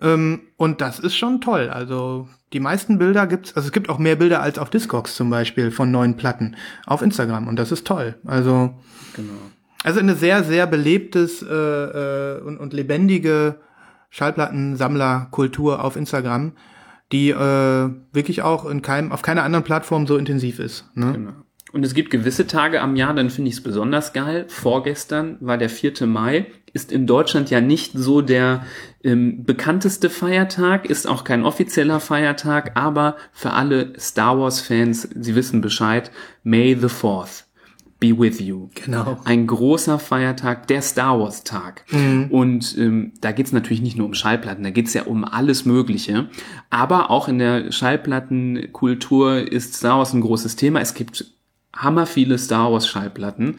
Speaker 1: und das ist schon toll. Also die meisten Bilder gibt's, also es gibt auch mehr Bilder als auf Discogs zum Beispiel von neuen Platten auf Instagram und das ist toll. Also genau. Also eine sehr, sehr belebtes äh, äh, und, und lebendige Schallplattensammlerkultur auf Instagram, die äh, wirklich auch in keinem, auf keiner anderen Plattform so intensiv ist. Ne? Genau.
Speaker 2: Und es gibt gewisse Tage am Jahr, dann finde ich es besonders geil. Vorgestern war der 4. Mai, ist in Deutschland ja nicht so der ähm, bekannteste Feiertag, ist auch kein offizieller Feiertag, aber für alle Star Wars-Fans, sie wissen Bescheid, May the 4th be with you.
Speaker 1: Genau.
Speaker 2: Ein großer Feiertag, der Star Wars Tag. Mhm. Und ähm, da geht's natürlich nicht nur um Schallplatten, da geht's ja um alles Mögliche. Aber auch in der Schallplattenkultur ist Star Wars ein großes Thema. Es gibt hammer viele Star Wars Schallplatten.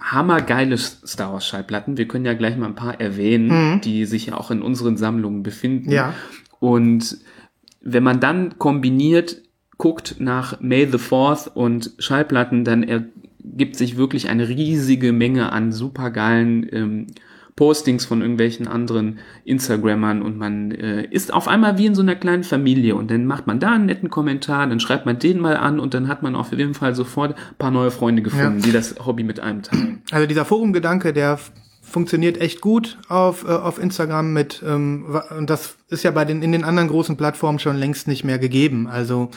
Speaker 2: Hammergeile Star Wars Schallplatten. Wir können ja gleich mal ein paar erwähnen, mhm. die sich ja auch in unseren Sammlungen befinden.
Speaker 1: Ja.
Speaker 2: Und wenn man dann kombiniert guckt nach May the Fourth und Schallplatten, dann ergibt sich wirklich eine riesige Menge an supergeilen ähm, Postings von irgendwelchen anderen Instagrammern und man äh, ist auf einmal wie in so einer kleinen Familie und dann macht man da einen netten Kommentar, dann schreibt man den mal an und dann hat man auf jeden Fall sofort ein paar neue Freunde gefunden, ja. die das Hobby mit einem teilen.
Speaker 1: Also dieser Forumgedanke, der funktioniert echt gut auf, äh, auf Instagram mit ähm, und das ist ja bei den in den anderen großen Plattformen schon längst nicht mehr gegeben. Also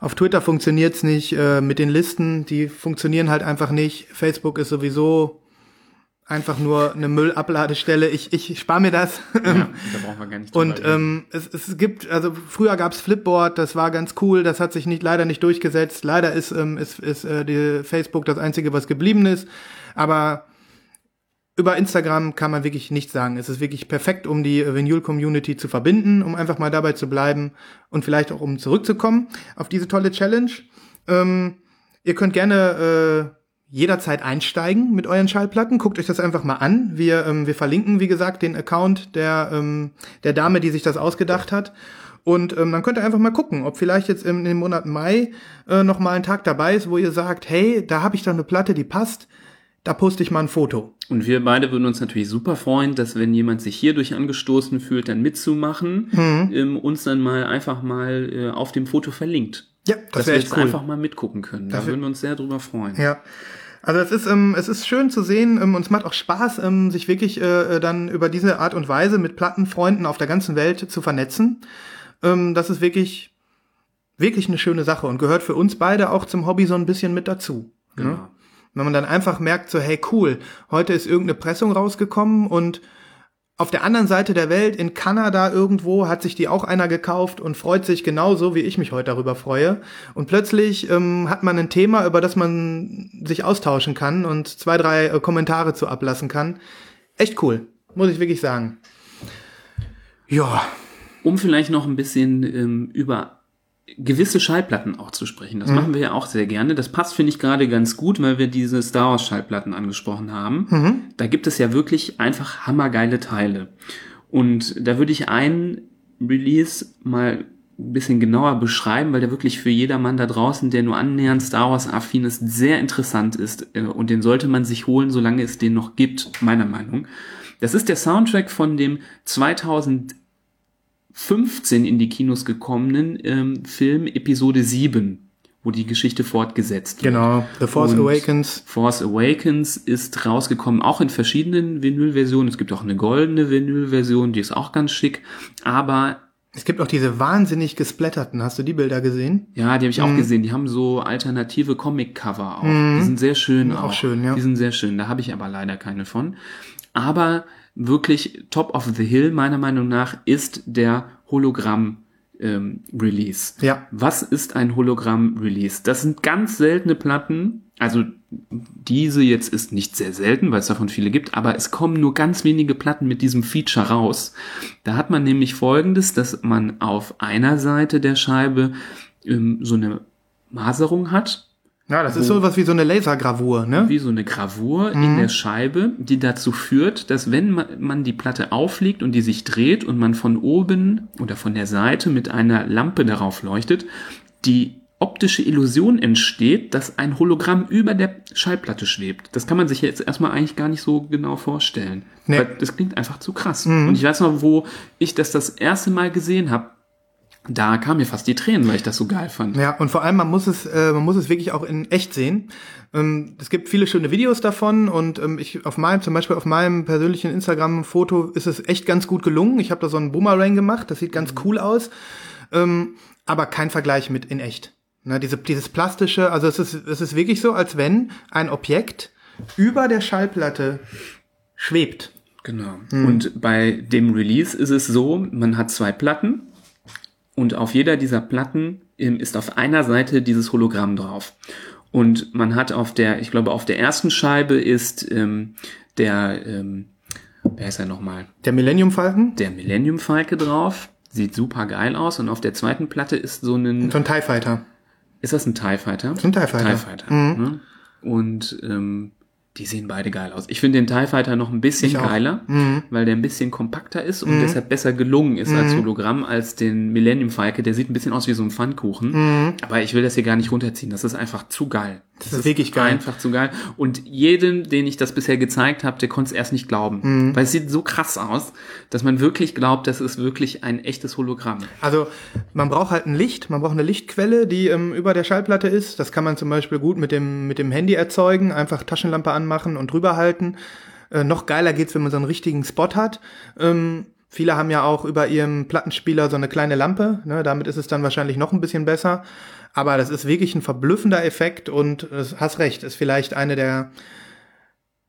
Speaker 1: auf Twitter funktioniert's nicht äh, mit den Listen, die funktionieren halt einfach nicht. Facebook ist sowieso einfach nur eine Müllabladestelle. Ich, ich spare mir das. Ja, da brauchen wir gar nicht Und ähm, es, es gibt, also früher gab's Flipboard, das war ganz cool, das hat sich nicht leider nicht durchgesetzt. Leider ist, ähm, ist, ist äh, die Facebook das Einzige, was geblieben ist. Aber über Instagram kann man wirklich nichts sagen. Es ist wirklich perfekt, um die Vinyl-Community zu verbinden, um einfach mal dabei zu bleiben und vielleicht auch um zurückzukommen auf diese tolle Challenge. Ähm, ihr könnt gerne äh, jederzeit einsteigen mit euren Schallplatten. Guckt euch das einfach mal an. Wir, ähm, wir verlinken, wie gesagt, den Account der, ähm, der Dame, die sich das ausgedacht hat. Und ähm, dann könnt ihr einfach mal gucken, ob vielleicht jetzt im, im Monat Mai äh, noch mal ein Tag dabei ist, wo ihr sagt, hey, da habe ich doch eine Platte, die passt. Da poste ich mal ein Foto.
Speaker 2: Und wir beide würden uns natürlich super freuen, dass wenn jemand sich hierdurch angestoßen fühlt, dann mitzumachen, mhm. ähm, uns dann mal einfach mal äh, auf dem Foto verlinkt.
Speaker 1: Ja,
Speaker 2: das wäre echt cool. einfach mal mitgucken können. Da würden wir uns sehr drüber freuen.
Speaker 1: Ja. Also es ist, ähm, es ist schön zu sehen ähm, und es macht auch Spaß, ähm, sich wirklich äh, dann über diese Art und Weise mit Plattenfreunden auf der ganzen Welt zu vernetzen. Ähm, das ist wirklich, wirklich eine schöne Sache und gehört für uns beide auch zum Hobby so ein bisschen mit dazu. Ne? Genau. Ne? Wenn man dann einfach merkt, so, hey cool, heute ist irgendeine Pressung rausgekommen und auf der anderen Seite der Welt, in Kanada irgendwo, hat sich die auch einer gekauft und freut sich genauso, wie ich mich heute darüber freue. Und plötzlich ähm, hat man ein Thema, über das man sich austauschen kann und zwei, drei äh, Kommentare zu ablassen kann. Echt cool, muss ich wirklich sagen.
Speaker 2: Ja. Um vielleicht noch ein bisschen ähm, über gewisse Schallplatten auch zu sprechen. Das mhm. machen wir ja auch sehr gerne. Das passt, finde ich, gerade ganz gut, weil wir diese Star Wars Schallplatten angesprochen haben. Mhm. Da gibt es ja wirklich einfach hammergeile Teile. Und da würde ich einen Release mal ein bisschen genauer beschreiben, weil der wirklich für jedermann da draußen, der nur annähernd Star Wars affin ist, sehr interessant ist. Äh, und den sollte man sich holen, solange es den noch gibt, meiner Meinung. Das ist der Soundtrack von dem 2000 15 in die Kinos gekommenen ähm, Film Episode 7 wo die Geschichte fortgesetzt
Speaker 1: wird. Genau, The Force Und Awakens.
Speaker 2: Force Awakens ist rausgekommen, auch in verschiedenen Vinyl-Versionen. Es gibt auch eine goldene Vinyl-Version, die ist auch ganz schick. Aber
Speaker 1: es gibt auch diese wahnsinnig gesplatterten. Hast du die Bilder gesehen?
Speaker 2: Ja, die habe ich mhm. auch gesehen. Die haben so alternative Comic-Cover auch. Mhm. Die sind sehr schön auch. auch. schön, ja. Die sind sehr schön. Da habe ich aber leider keine von. Aber wirklich Top of the Hill, meiner Meinung nach, ist der Hologramm ähm, Release.
Speaker 1: Ja.
Speaker 2: Was ist ein Hologramm Release? Das sind ganz seltene Platten. Also diese jetzt ist nicht sehr selten, weil es davon viele gibt, aber es kommen nur ganz wenige Platten mit diesem Feature raus. Da hat man nämlich folgendes, dass man auf einer Seite der Scheibe ähm, so eine Maserung hat,
Speaker 1: ja, das ist so was wie so eine Lasergravur, ne?
Speaker 2: Wie so eine Gravur mhm. in der Scheibe, die dazu führt, dass wenn man die Platte auflegt und die sich dreht und man von oben oder von der Seite mit einer Lampe darauf leuchtet, die optische Illusion entsteht, dass ein Hologramm über der Schallplatte schwebt. Das kann man sich jetzt erstmal eigentlich gar nicht so genau vorstellen. Nee. Weil das klingt einfach zu krass. Mhm. Und ich weiß noch, wo ich das das erste Mal gesehen habe, da kam mir fast die Tränen, weil ich das so geil fand.
Speaker 1: Ja, und vor allem, man muss es, äh, man muss es wirklich auch in echt sehen. Ähm, es gibt viele schöne Videos davon und ähm, ich auf meinem, zum Beispiel auf meinem persönlichen Instagram-Foto ist es echt ganz gut gelungen. Ich habe da so einen Boomerang gemacht, das sieht ganz mhm. cool aus, ähm, aber kein Vergleich mit in echt. Ne, diese, dieses plastische, also es ist, es ist wirklich so, als wenn ein Objekt über der Schallplatte schwebt.
Speaker 2: Genau. Mhm. Und bei dem Release ist es so, man hat zwei Platten und auf jeder dieser Platten ähm, ist auf einer Seite dieses Hologramm drauf. Und man hat auf der, ich glaube, auf der ersten Scheibe ist ähm, der, ähm, wer ist er nochmal?
Speaker 1: Der Millennium Falken?
Speaker 2: Der Millennium Falke drauf. Sieht super geil aus. Und auf der zweiten Platte ist so ein.
Speaker 1: So ein TIE Fighter.
Speaker 2: Ist das ein TIE Fighter?
Speaker 1: Ein TIE Fighter.
Speaker 2: TIE Fighter. Mhm. Ne? Und ähm, die sehen beide geil aus. Ich finde den TIE Fighter noch ein bisschen geiler, mhm. weil der ein bisschen kompakter ist und mhm. deshalb besser gelungen ist mhm. als Hologramm als den Millennium Falke. Der sieht ein bisschen aus wie so ein Pfannkuchen. Mhm. Aber ich will das hier gar nicht runterziehen. Das ist einfach zu geil.
Speaker 1: Das, das ist wirklich geil.
Speaker 2: Einfach zu geil. Und jeden, den ich das bisher gezeigt habe, der konnte es erst nicht glauben. Mhm. Weil es sieht so krass aus, dass man wirklich glaubt, das ist wirklich ein echtes Hologramm.
Speaker 1: Also man braucht halt ein Licht, man braucht eine Lichtquelle, die ähm, über der Schallplatte ist. Das kann man zum Beispiel gut mit dem, mit dem Handy erzeugen. Einfach Taschenlampe anmachen und drüber halten. Äh, noch geiler geht's, wenn man so einen richtigen Spot hat. Ähm, Viele haben ja auch über ihrem Plattenspieler so eine kleine Lampe. Ne? Damit ist es dann wahrscheinlich noch ein bisschen besser. Aber das ist wirklich ein verblüffender Effekt und du hast recht, ist vielleicht eine der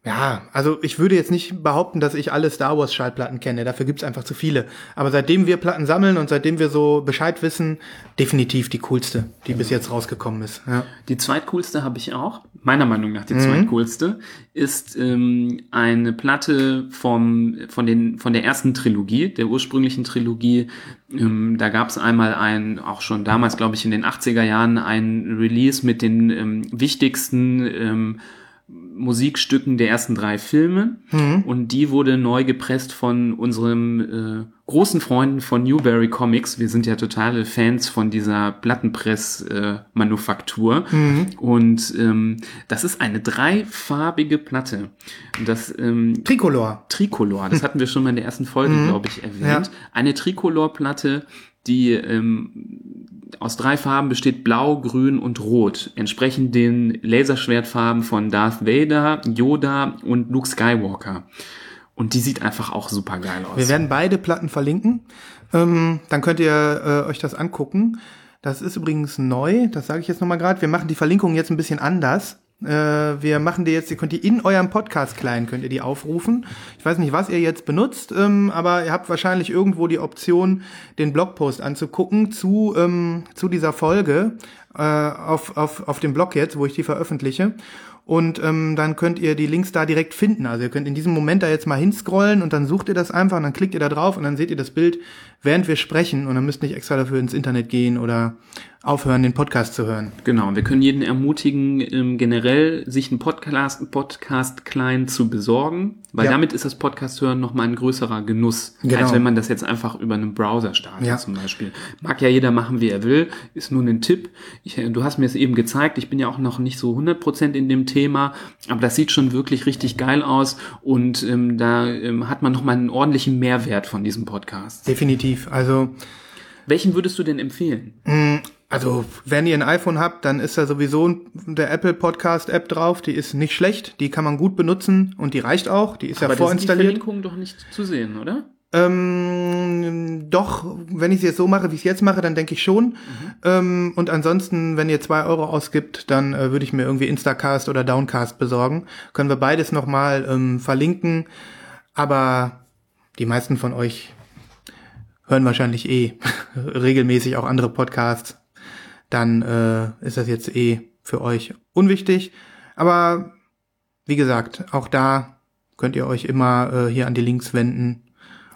Speaker 1: Ja, also ich würde jetzt nicht behaupten, dass ich alle Star Wars Schallplatten kenne. Dafür gibt's einfach zu viele. Aber seitdem wir Platten sammeln und seitdem wir so Bescheid wissen, definitiv die coolste, die bis jetzt rausgekommen ist. Ja.
Speaker 2: Die zweitcoolste habe ich auch. Meiner Meinung nach die
Speaker 1: Mhm.
Speaker 2: zweitcoolste ist ähm, eine Platte vom von den von der ersten Trilogie, der ursprünglichen Trilogie. Ähm, da gab es einmal ein, auch schon damals, glaube ich, in den 80er Jahren ein Release mit den ähm, wichtigsten ähm, Musikstücken der ersten drei Filme und die wurde neu gepresst von unserem äh, großen Freunden von Newberry Comics. Wir sind ja totale Fans von dieser Plattenpress-Manufaktur und ähm, das ist eine dreifarbige Platte. Das ähm,
Speaker 1: Tricolor.
Speaker 2: Tricolor, das hatten wir schon mal in der ersten Folge, glaube ich, erwähnt.
Speaker 1: Ja.
Speaker 2: Eine Tricolor-Platte, die ähm, aus drei Farben besteht, blau, grün und rot, entsprechend den Laserschwertfarben von Darth Vader, Yoda und Luke Skywalker. Und die sieht einfach auch super geil aus.
Speaker 1: Wir werden beide Platten verlinken. Ähm, dann könnt ihr äh, euch das angucken. Das ist übrigens neu, das sage ich jetzt nochmal gerade. Wir machen die Verlinkung jetzt ein bisschen anders. Äh, wir machen die jetzt, ihr könnt die in eurem Podcast-Client, könnt ihr die aufrufen. Ich weiß nicht, was ihr jetzt benutzt, ähm, aber ihr habt wahrscheinlich irgendwo die Option, den Blogpost anzugucken zu, ähm, zu dieser Folge äh, auf, auf, auf dem Blog jetzt, wo ich die veröffentliche. Und ähm, dann könnt ihr die Links da direkt finden. Also ihr könnt in diesem Moment da jetzt mal hinscrollen und dann sucht ihr das einfach und dann klickt ihr da drauf und dann seht ihr das Bild, während wir sprechen und dann müsst nicht extra dafür ins Internet gehen oder aufhören, den Podcast zu hören.
Speaker 2: Genau, wir können jeden ermutigen, ähm, generell sich einen Podcast, Podcast-Client zu besorgen, weil
Speaker 1: Ja.
Speaker 2: damit ist das Podcast-Hören nochmal ein größerer Genuss,
Speaker 1: Genau.
Speaker 2: als wenn man das jetzt einfach über einen Browser startet
Speaker 1: Ja.
Speaker 2: zum Beispiel. Mag ja jeder machen, wie er will, ist nur ein Tipp. Ich, äh, du hast mir es eben gezeigt, ich bin ja auch noch nicht so 100% in dem Thema, aber das sieht schon wirklich richtig geil aus und ähm, da ähm, hat man nochmal einen ordentlichen Mehrwert von diesem Podcast.
Speaker 1: Definitiv. Also
Speaker 2: Welchen würdest du denn empfehlen?
Speaker 1: Also, wenn ihr ein iPhone habt, dann ist da sowieso der Apple Podcast App drauf. Die ist nicht schlecht, die kann man gut benutzen und die reicht auch. Die ist ja
Speaker 2: Aber da sind die
Speaker 1: vorinstalliert.
Speaker 2: Verlinkungen doch nicht zu sehen, oder?
Speaker 1: Ähm, doch, wenn ich es jetzt so mache, wie ich es jetzt mache, dann denke ich schon. Ähm, und ansonsten, wenn ihr zwei Euro ausgibt, dann äh, würde ich mir irgendwie Instacast oder Downcast besorgen. Können wir beides nochmal ähm, verlinken. Aber die meisten von euch hören wahrscheinlich eh regelmäßig auch andere Podcasts. Dann äh, ist das jetzt eh für euch unwichtig. Aber wie gesagt, auch da könnt ihr euch immer äh, hier an die Links wenden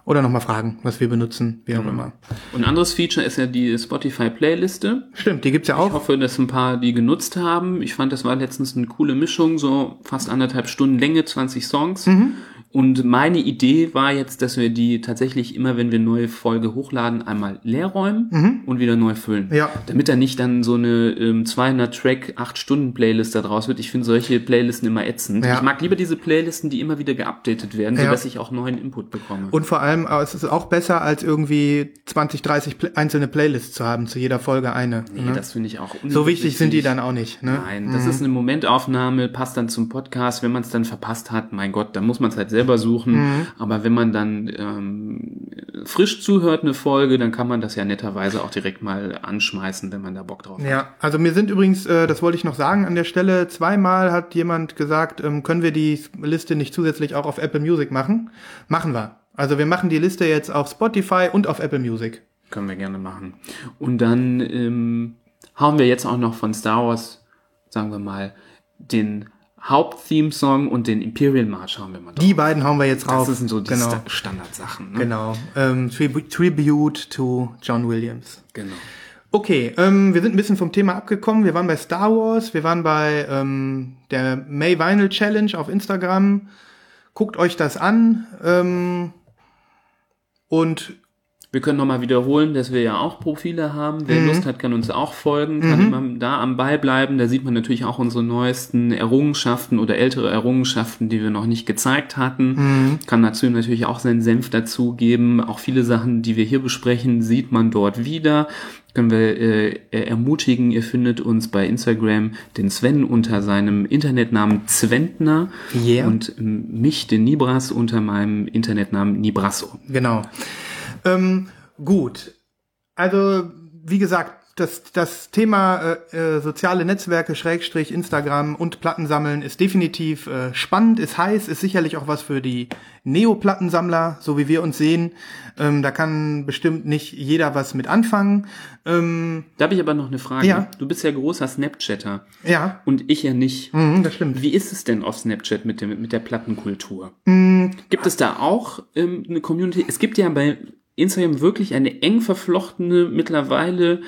Speaker 1: oder nochmal fragen, was wir benutzen, wie auch immer.
Speaker 2: Und ein anderes Feature ist ja die Spotify-Playliste.
Speaker 1: Stimmt, die gibt's ja
Speaker 2: Ich
Speaker 1: auch.
Speaker 2: hoffe, dass ein paar die genutzt haben. Ich fand, das war letztens eine coole Mischung, so fast anderthalb Stunden Länge, 20 Songs.
Speaker 1: Mhm.
Speaker 2: Und meine Idee war jetzt, dass wir die tatsächlich immer, wenn wir neue Folge hochladen, einmal leer räumen und wieder neu füllen.
Speaker 1: Mhm. Ja.
Speaker 2: Damit da nicht dann so eine ähm, 200-Track, 8-Stunden-Playlist da draus wird. Ich finde solche Playlisten immer ätzend.
Speaker 1: Ja.
Speaker 2: Ich mag lieber diese Playlisten, die immer wieder geupdatet werden,
Speaker 1: Ja.
Speaker 2: sodass ich auch neuen Input bekomme.
Speaker 1: Und vor allem, äh, es ist auch besser, als irgendwie 20, 30 Pl einzelne Playlists zu haben, zu jeder Folge eine.
Speaker 2: nee,
Speaker 1: ne?
Speaker 2: das finde ich auch
Speaker 1: So wichtig sind die dann auch nicht. Ne?
Speaker 2: Nein, das ist eine Momentaufnahme, passt dann zum Podcast. Wenn man es dann verpasst hat, mein Gott, dann muss man es halt selber suchen.
Speaker 1: Mhm.
Speaker 2: Aber wenn man dann ähm, frisch zuhört eine Folge, dann kann man das ja netterweise auch direkt mal anschmeißen, wenn man da Bock drauf hat.
Speaker 1: Ja, also mir sind übrigens, äh, das wollte ich noch sagen an der Stelle, zweimal hat jemand gesagt, ähm, können wir die Liste nicht zusätzlich auch auf Apple Music machen? Machen wir. Also wir machen die Liste jetzt auf Spotify und auf Apple Music.
Speaker 2: Können wir gerne machen. Und dann ähm, hauen wir jetzt auch noch von Star Wars, sagen wir mal, den Haupt-Theme-Song und den Imperial March hauen wir mal drauf.
Speaker 1: Die beiden hauen wir jetzt rauf.
Speaker 2: das sind so die
Speaker 1: genau.
Speaker 2: Sta Standardsachen. Ne?
Speaker 1: Genau. Ähm, Tribu Tribute to John Williams.
Speaker 2: genau.
Speaker 1: Okay, ähm, wir sind ein bisschen vom Thema abgekommen. Wir waren bei Star Wars, wir waren bei ähm, der May Vinyl Challenge auf Instagram. Guckt euch das an. Ähm, und
Speaker 2: Wir können nochmal wiederholen, dass wir ja auch Profile haben.
Speaker 1: Mhm.
Speaker 2: Wer Lust hat, kann uns auch folgen, kann immer da am Ball bleiben. Da sieht man natürlich auch unsere neuesten Errungenschaften oder ältere Errungenschaften, die wir noch nicht gezeigt hatten.
Speaker 1: Mhm.
Speaker 2: Kann dazu natürlich auch seinen Senf dazugeben. Auch viele Sachen, die wir hier besprechen, sieht man dort wieder. Können wir äh, ermutigen, ihr findet uns bei Instagram den Sven unter seinem Internetnamen Zwentner
Speaker 1: Yeah.
Speaker 2: und ähm, mich, den Nibras, unter meinem Internetnamen Nibrasso.
Speaker 1: Genau. Ähm, gut. Also, wie gesagt, das, das Thema äh, äh, soziale Netzwerke, Schrägstrich, Instagram und Plattensammeln ist definitiv äh, spannend, ist heiß, ist sicherlich auch was für die Neo-Plattensammler, so wie wir uns sehen. Ähm, da kann bestimmt nicht jeder was mit anfangen. Ähm,
Speaker 2: Da habe ich aber noch eine Frage.
Speaker 1: Ja.
Speaker 2: Du bist ja großer Snapchatter
Speaker 1: ja,
Speaker 2: und ich ja nicht.
Speaker 1: mhm, das stimmt.
Speaker 2: Wie ist es denn auf Snapchat mit, dem, mit der Plattenkultur?
Speaker 1: Mhm.
Speaker 2: Gibt es da auch ähm, eine Community? Es gibt ja bei Instagram wirklich eine eng verflochtene, mittlerweile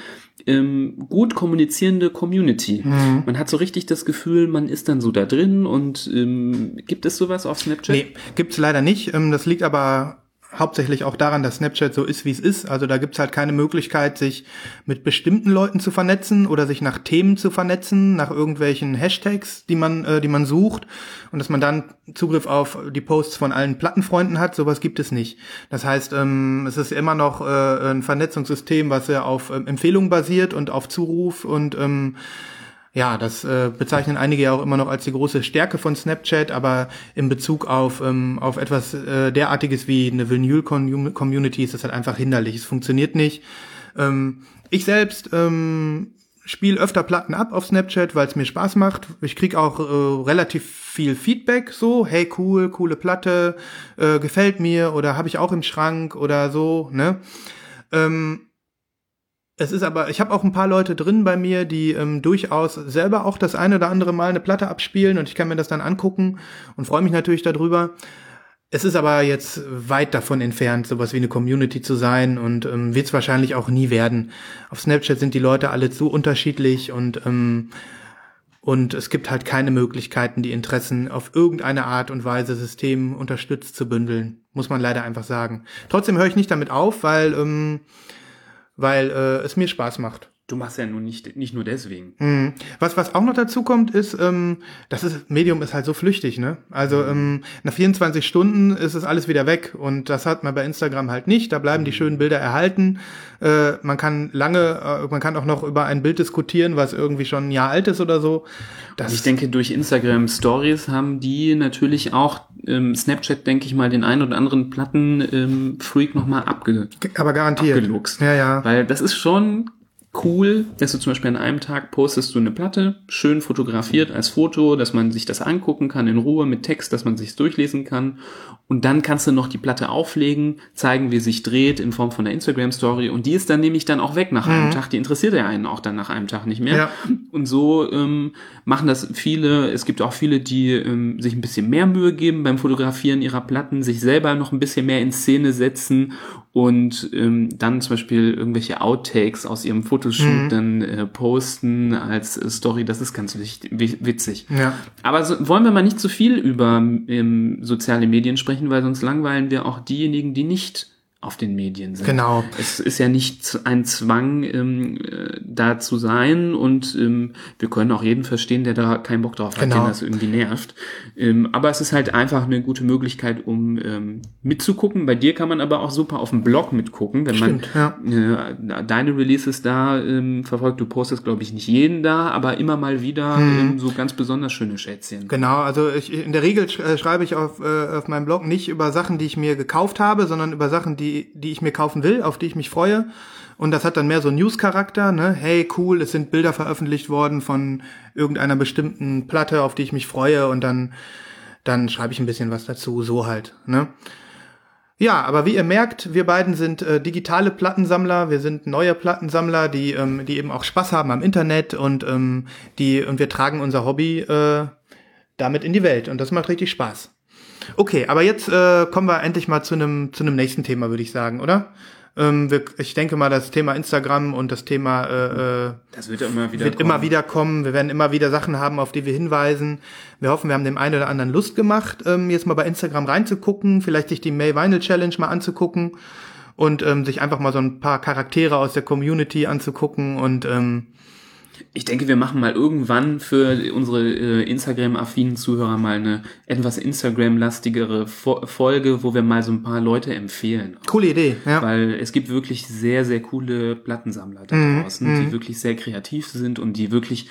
Speaker 2: ähm, gut kommunizierende Community.
Speaker 1: Mhm.
Speaker 2: Man hat so richtig das Gefühl, man ist dann so da drin und ähm, gibt es sowas auf Snapchat?
Speaker 1: Nee, gibt's leider nicht. Ähm, das liegt aber hauptsächlich auch daran, dass Snapchat so ist, wie es ist. Also da gibt's halt keine Möglichkeit, sich mit bestimmten Leuten zu vernetzen oder sich nach Themen zu vernetzen, nach irgendwelchen Hashtags, die man, äh, die man sucht und dass man dann Zugriff auf die Posts von allen Plattenfreunden hat. Sowas gibt es nicht. Das heißt, ähm, es ist immer noch äh, ein Vernetzungssystem, was ja auf ähm, Empfehlungen basiert und auf Zuruf und ähm, ja, das äh, bezeichnen einige ja auch immer noch als die große Stärke von Snapchat, aber in Bezug auf, ähm, auf etwas äh, derartiges wie eine Vinyl-Community ist das halt einfach hinderlich. Es funktioniert nicht. Ähm, ich selbst ähm, spiele öfter Platten ab auf Snapchat, weil es mir Spaß macht. Ich krieg auch äh, relativ viel Feedback, so, hey cool, coole Platte, äh, gefällt mir oder habe ich auch im Schrank oder so, ne? Ähm, es ist aber, ich habe auch ein paar Leute drin bei mir, die ähm, durchaus selber auch das eine oder andere Mal eine Platte abspielen und ich kann mir das dann angucken und freue mich natürlich darüber. Es ist aber jetzt weit davon entfernt, sowas wie eine Community zu sein und ähm, wird es wahrscheinlich auch nie werden. Auf Snapchat sind die Leute alle zu unterschiedlich und ähm, und es gibt halt keine Möglichkeiten, die Interessen auf irgendeine Art und Weise System unterstützt zu bündeln. Muss man leider einfach sagen. Trotzdem höre ich nicht damit auf, weil, ähm, weil äh, es mir Spaß macht.
Speaker 2: Du machst ja nun nicht, nicht nur deswegen.
Speaker 1: Mhm. Was, was auch noch dazu kommt, ist, ähm, das ist, Medium ist halt so flüchtig, ne? Also ähm, nach 24 Stunden ist es alles wieder weg und das hat man bei Instagram halt nicht. Da bleiben die schönen Bilder erhalten. Äh, man kann lange, äh, man kann auch noch über ein Bild diskutieren, was irgendwie schon ein Jahr alt ist oder so. Das,
Speaker 2: Ich denke, durch Instagram Stories haben die natürlich auch ähm, Snapchat, denke ich mal, den einen oder anderen Platten-Freak ähm, Freak noch mal abge
Speaker 1: aber garantiert.
Speaker 2: abgeluchst.
Speaker 1: Ja, ja.
Speaker 2: Weil das ist schon cool, dass du zum Beispiel an einem Tag postest du eine Platte, schön fotografiert als Foto, dass man sich das angucken kann in Ruhe mit Text, dass man sich durchlesen kann. Und dann kannst du noch die Platte auflegen, zeigen, wie sich dreht in Form von einer Instagram-Story. Und die ist dann nämlich dann auch weg nach einem Tag. Die interessiert ja einen auch dann nach einem Tag nicht mehr.
Speaker 1: Ja.
Speaker 2: Und so ähm, machen das viele. Es gibt auch viele, die ähm, sich ein bisschen mehr Mühe geben beim Fotografieren ihrer Platten, sich selber noch ein bisschen mehr in Szene setzen und ähm, dann zum Beispiel irgendwelche Outtakes aus ihrem Fotoshoot dann äh, posten als äh, Story. Das ist ganz witzig.
Speaker 1: Ja.
Speaker 2: Aber so, wollen wir mal nicht zu viel über ähm, soziale Medien sprechen, weil sonst langweilen wir auch diejenigen, die nicht auf den Medien sind.
Speaker 1: Genau.
Speaker 2: Es ist ja nicht ein Zwang, ähm, äh, da zu sein und ähm, wir können auch jeden verstehen, der da keinen Bock drauf hat,
Speaker 1: Genau.
Speaker 2: den das irgendwie nervt. Ähm, aber es ist halt einfach eine gute Möglichkeit, um ähm, mitzugucken. Bei dir kann man aber auch super auf dem Blog mitgucken, wenn
Speaker 1: Stimmt, ja.
Speaker 2: man äh, deine Releases da ähm, verfolgt. Du postest, glaube ich, nicht jeden da, aber immer mal wieder
Speaker 1: Mhm.
Speaker 2: ähm, so ganz besonders schöne Schätzchen.
Speaker 1: Genau, also ich, in der Regel sch- äh, schreibe ich auf, äh, auf meinem Blog nicht über Sachen, die ich mir gekauft habe, sondern über Sachen, die, die ich mir kaufen will, auf die ich mich freue. Und das hat dann mehr so News-Charakter, ne? Hey, cool, es sind Bilder veröffentlicht worden von irgendeiner bestimmten Platte, auf die ich mich freue und dann, dann schreibe ich ein bisschen was dazu, so halt, ne? Ja, aber wie ihr merkt, wir beiden sind äh, digitale Plattensammler, wir sind neue Plattensammler, die, ähm, die eben auch Spaß haben am Internet und ähm, die und wir tragen unser Hobby äh, damit in die Welt und das macht richtig Spaß. Okay, aber jetzt äh, kommen wir endlich mal zu einem zu einem nächsten Thema, würde ich sagen, oder? Ähm, wir, ich denke mal, das Thema Instagram und das Thema äh, äh,
Speaker 2: Das wird immer wieder
Speaker 1: wird
Speaker 2: kommen.
Speaker 1: immer wieder kommen. Wir werden immer wieder Sachen haben, auf die wir hinweisen. Wir hoffen, wir haben dem einen oder anderen Lust gemacht, ähm, jetzt mal bei Instagram reinzugucken, vielleicht sich die May Vinyl Challenge mal anzugucken und ähm, sich einfach mal so ein paar Charaktere aus der Community anzugucken und ähm,
Speaker 2: Ich denke, wir machen mal irgendwann für unsere äh, Instagram-affinen Zuhörer mal eine etwas Instagram-lastigere Fo Folge, wo wir mal so ein paar Leute empfehlen.
Speaker 1: coole Idee. Ja.
Speaker 2: Weil es gibt wirklich sehr, sehr coole Plattensammler da
Speaker 1: Mhm,
Speaker 2: draußen, die wirklich sehr kreativ sind und die wirklich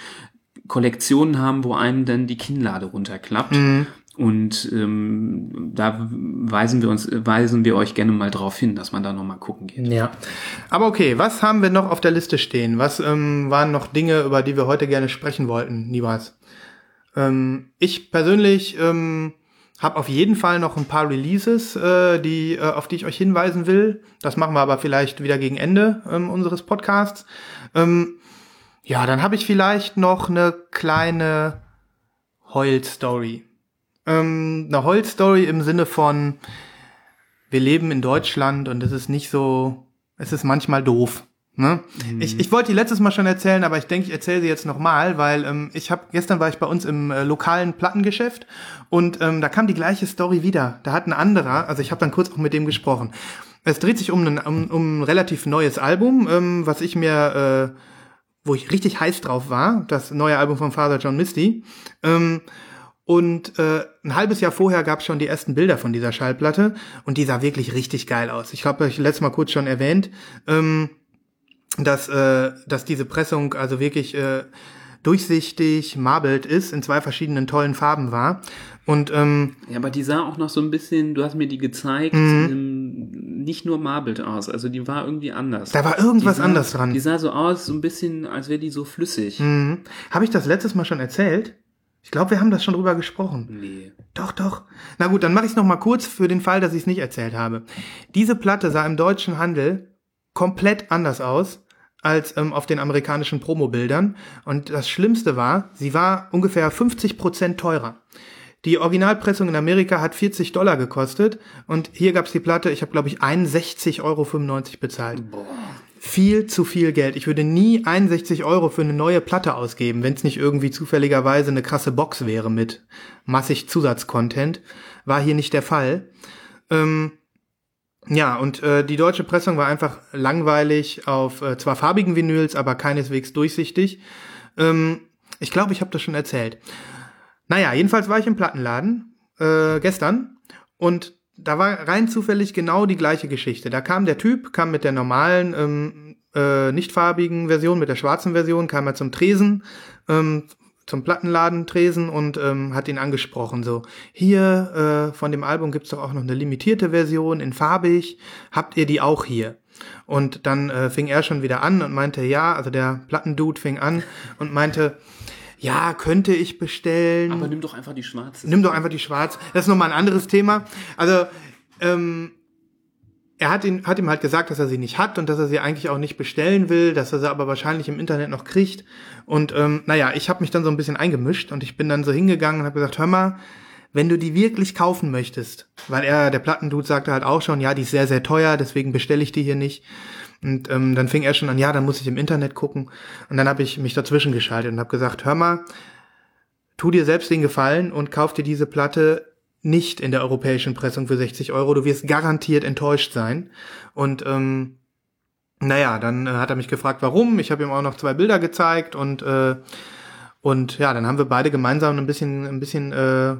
Speaker 2: Kollektionen haben, wo einem dann die Kinnlade runterklappt.
Speaker 1: Mhm.
Speaker 2: Und ähm, da weisen wir uns, weisen wir euch gerne mal drauf hin, dass man da nochmal gucken geht.
Speaker 1: Ja. Aber okay, was haben wir noch auf der Liste stehen? Was ähm, waren noch Dinge, über die wir heute gerne sprechen wollten, Nibas? Ähm, ich persönlich ähm, habe auf jeden Fall noch ein paar Releases, äh, die, äh, auf die ich euch hinweisen will. Das machen wir aber vielleicht wieder gegen Ende ähm, unseres Podcasts. Ähm, ja, dann habe ich vielleicht noch eine kleine Heul-Story. Ähm, eine Heul-Story im Sinne von, wir leben in Deutschland und es ist nicht so, es ist manchmal doof. Ne? Mhm. Ich, ich wollte die letztes Mal schon erzählen, aber ich denke, ich erzähle sie jetzt nochmal, weil ähm, ich habe gestern war ich bei uns im äh, lokalen Plattengeschäft und ähm, da kam die gleiche Story wieder. Da hat ein anderer, also ich habe dann kurz auch mit dem gesprochen. Es dreht sich um ein, um, um ein relativ neues Album, ähm, was ich mir, äh, wo ich richtig heiß drauf war, das neue Album von Father John Misty. Ähm, und äh, ein halbes Jahr vorher gab es schon die ersten Bilder von dieser Schallplatte und die sah wirklich richtig geil aus. Ich habe euch letztes Mal kurz schon erwähnt. Ähm, dass, äh, dass diese Pressung also wirklich äh, durchsichtig, marbled ist, in zwei verschiedenen tollen Farben war. Und ähm,
Speaker 2: ja, aber die sah auch noch so ein bisschen, du hast mir die gezeigt, mhm. ähm, nicht nur marbled aus, also die war irgendwie anders.
Speaker 1: Da war irgendwas
Speaker 2: sah,
Speaker 1: anders dran.
Speaker 2: Die sah so aus, so ein bisschen, als wäre die so flüssig.
Speaker 1: Mhm. Habe ich das letztes Mal schon erzählt? Ich glaube, wir haben das schon drüber gesprochen.
Speaker 2: Nee.
Speaker 1: Doch, doch. Na gut, dann mache ich es noch mal kurz für den Fall, dass ich es nicht erzählt habe. Diese Platte sah im deutschen Handel komplett anders aus als ähm, auf den amerikanischen Promobildern. Und das Schlimmste war, sie war ungefähr 50 Prozent teurer. Die Originalpressung in Amerika hat 40 Dollar gekostet und hier gab's die Platte, ich habe glaube ich 61,95 Euro bezahlt. Boah. Viel zu viel Geld. Ich würde nie 61 Euro für eine neue Platte ausgeben, wenn es nicht irgendwie zufälligerweise eine krasse Box wäre mit massig Zusatzcontent. War hier nicht der Fall. Ähm, ja, und äh, die deutsche Pressung war einfach langweilig auf äh, zwar farbigen Vinyls, aber keineswegs durchsichtig. Ähm, ich glaube, ich habe das schon erzählt. Naja, jedenfalls war ich im Plattenladen äh, gestern und da war rein zufällig genau die gleiche Geschichte. Da kam der Typ, kam mit der normalen, ähm, äh, nicht farbigen Version, mit der schwarzen Version, kam er zum Tresen, ähm, zum Plattenladen Tresen und ähm, hat ihn angesprochen. So, hier äh, von dem Album gibt's doch auch noch eine limitierte Version in farbig. Habt ihr die auch hier? Und dann äh, fing er schon wieder an und meinte, ja, also der Plattendude fing an und meinte, ja, könnte ich bestellen.
Speaker 2: Aber nimm doch einfach die schwarze.
Speaker 1: Nimm doch einfach die schwarze. Das ist nochmal ein anderes Thema. Also, ähm, er hat, ihn, hat ihm halt gesagt, dass er sie nicht hat und dass er sie eigentlich auch nicht bestellen will, dass er sie aber wahrscheinlich im Internet noch kriegt. Und ähm, naja, ich habe mich dann so ein bisschen eingemischt und ich bin dann so hingegangen und habe gesagt, hör mal, wenn du die wirklich kaufen möchtest, weil er, der Plattendude sagte halt auch schon, ja, die ist sehr, sehr teuer, deswegen bestelle ich die hier nicht. Und ähm, dann fing er schon an, ja, dann muss ich im Internet gucken. Und dann habe ich mich dazwischen geschaltet und habe gesagt, hör mal, tu dir selbst den Gefallen und kauf dir diese Platte nicht in der europäischen Pressung für 60 Euro. Du wirst garantiert enttäuscht sein. Und ähm, naja, dann äh, hat er mich gefragt, warum. Ich habe ihm auch noch zwei Bilder gezeigt und äh, und ja, dann haben wir beide gemeinsam ein bisschen ein bisschen äh,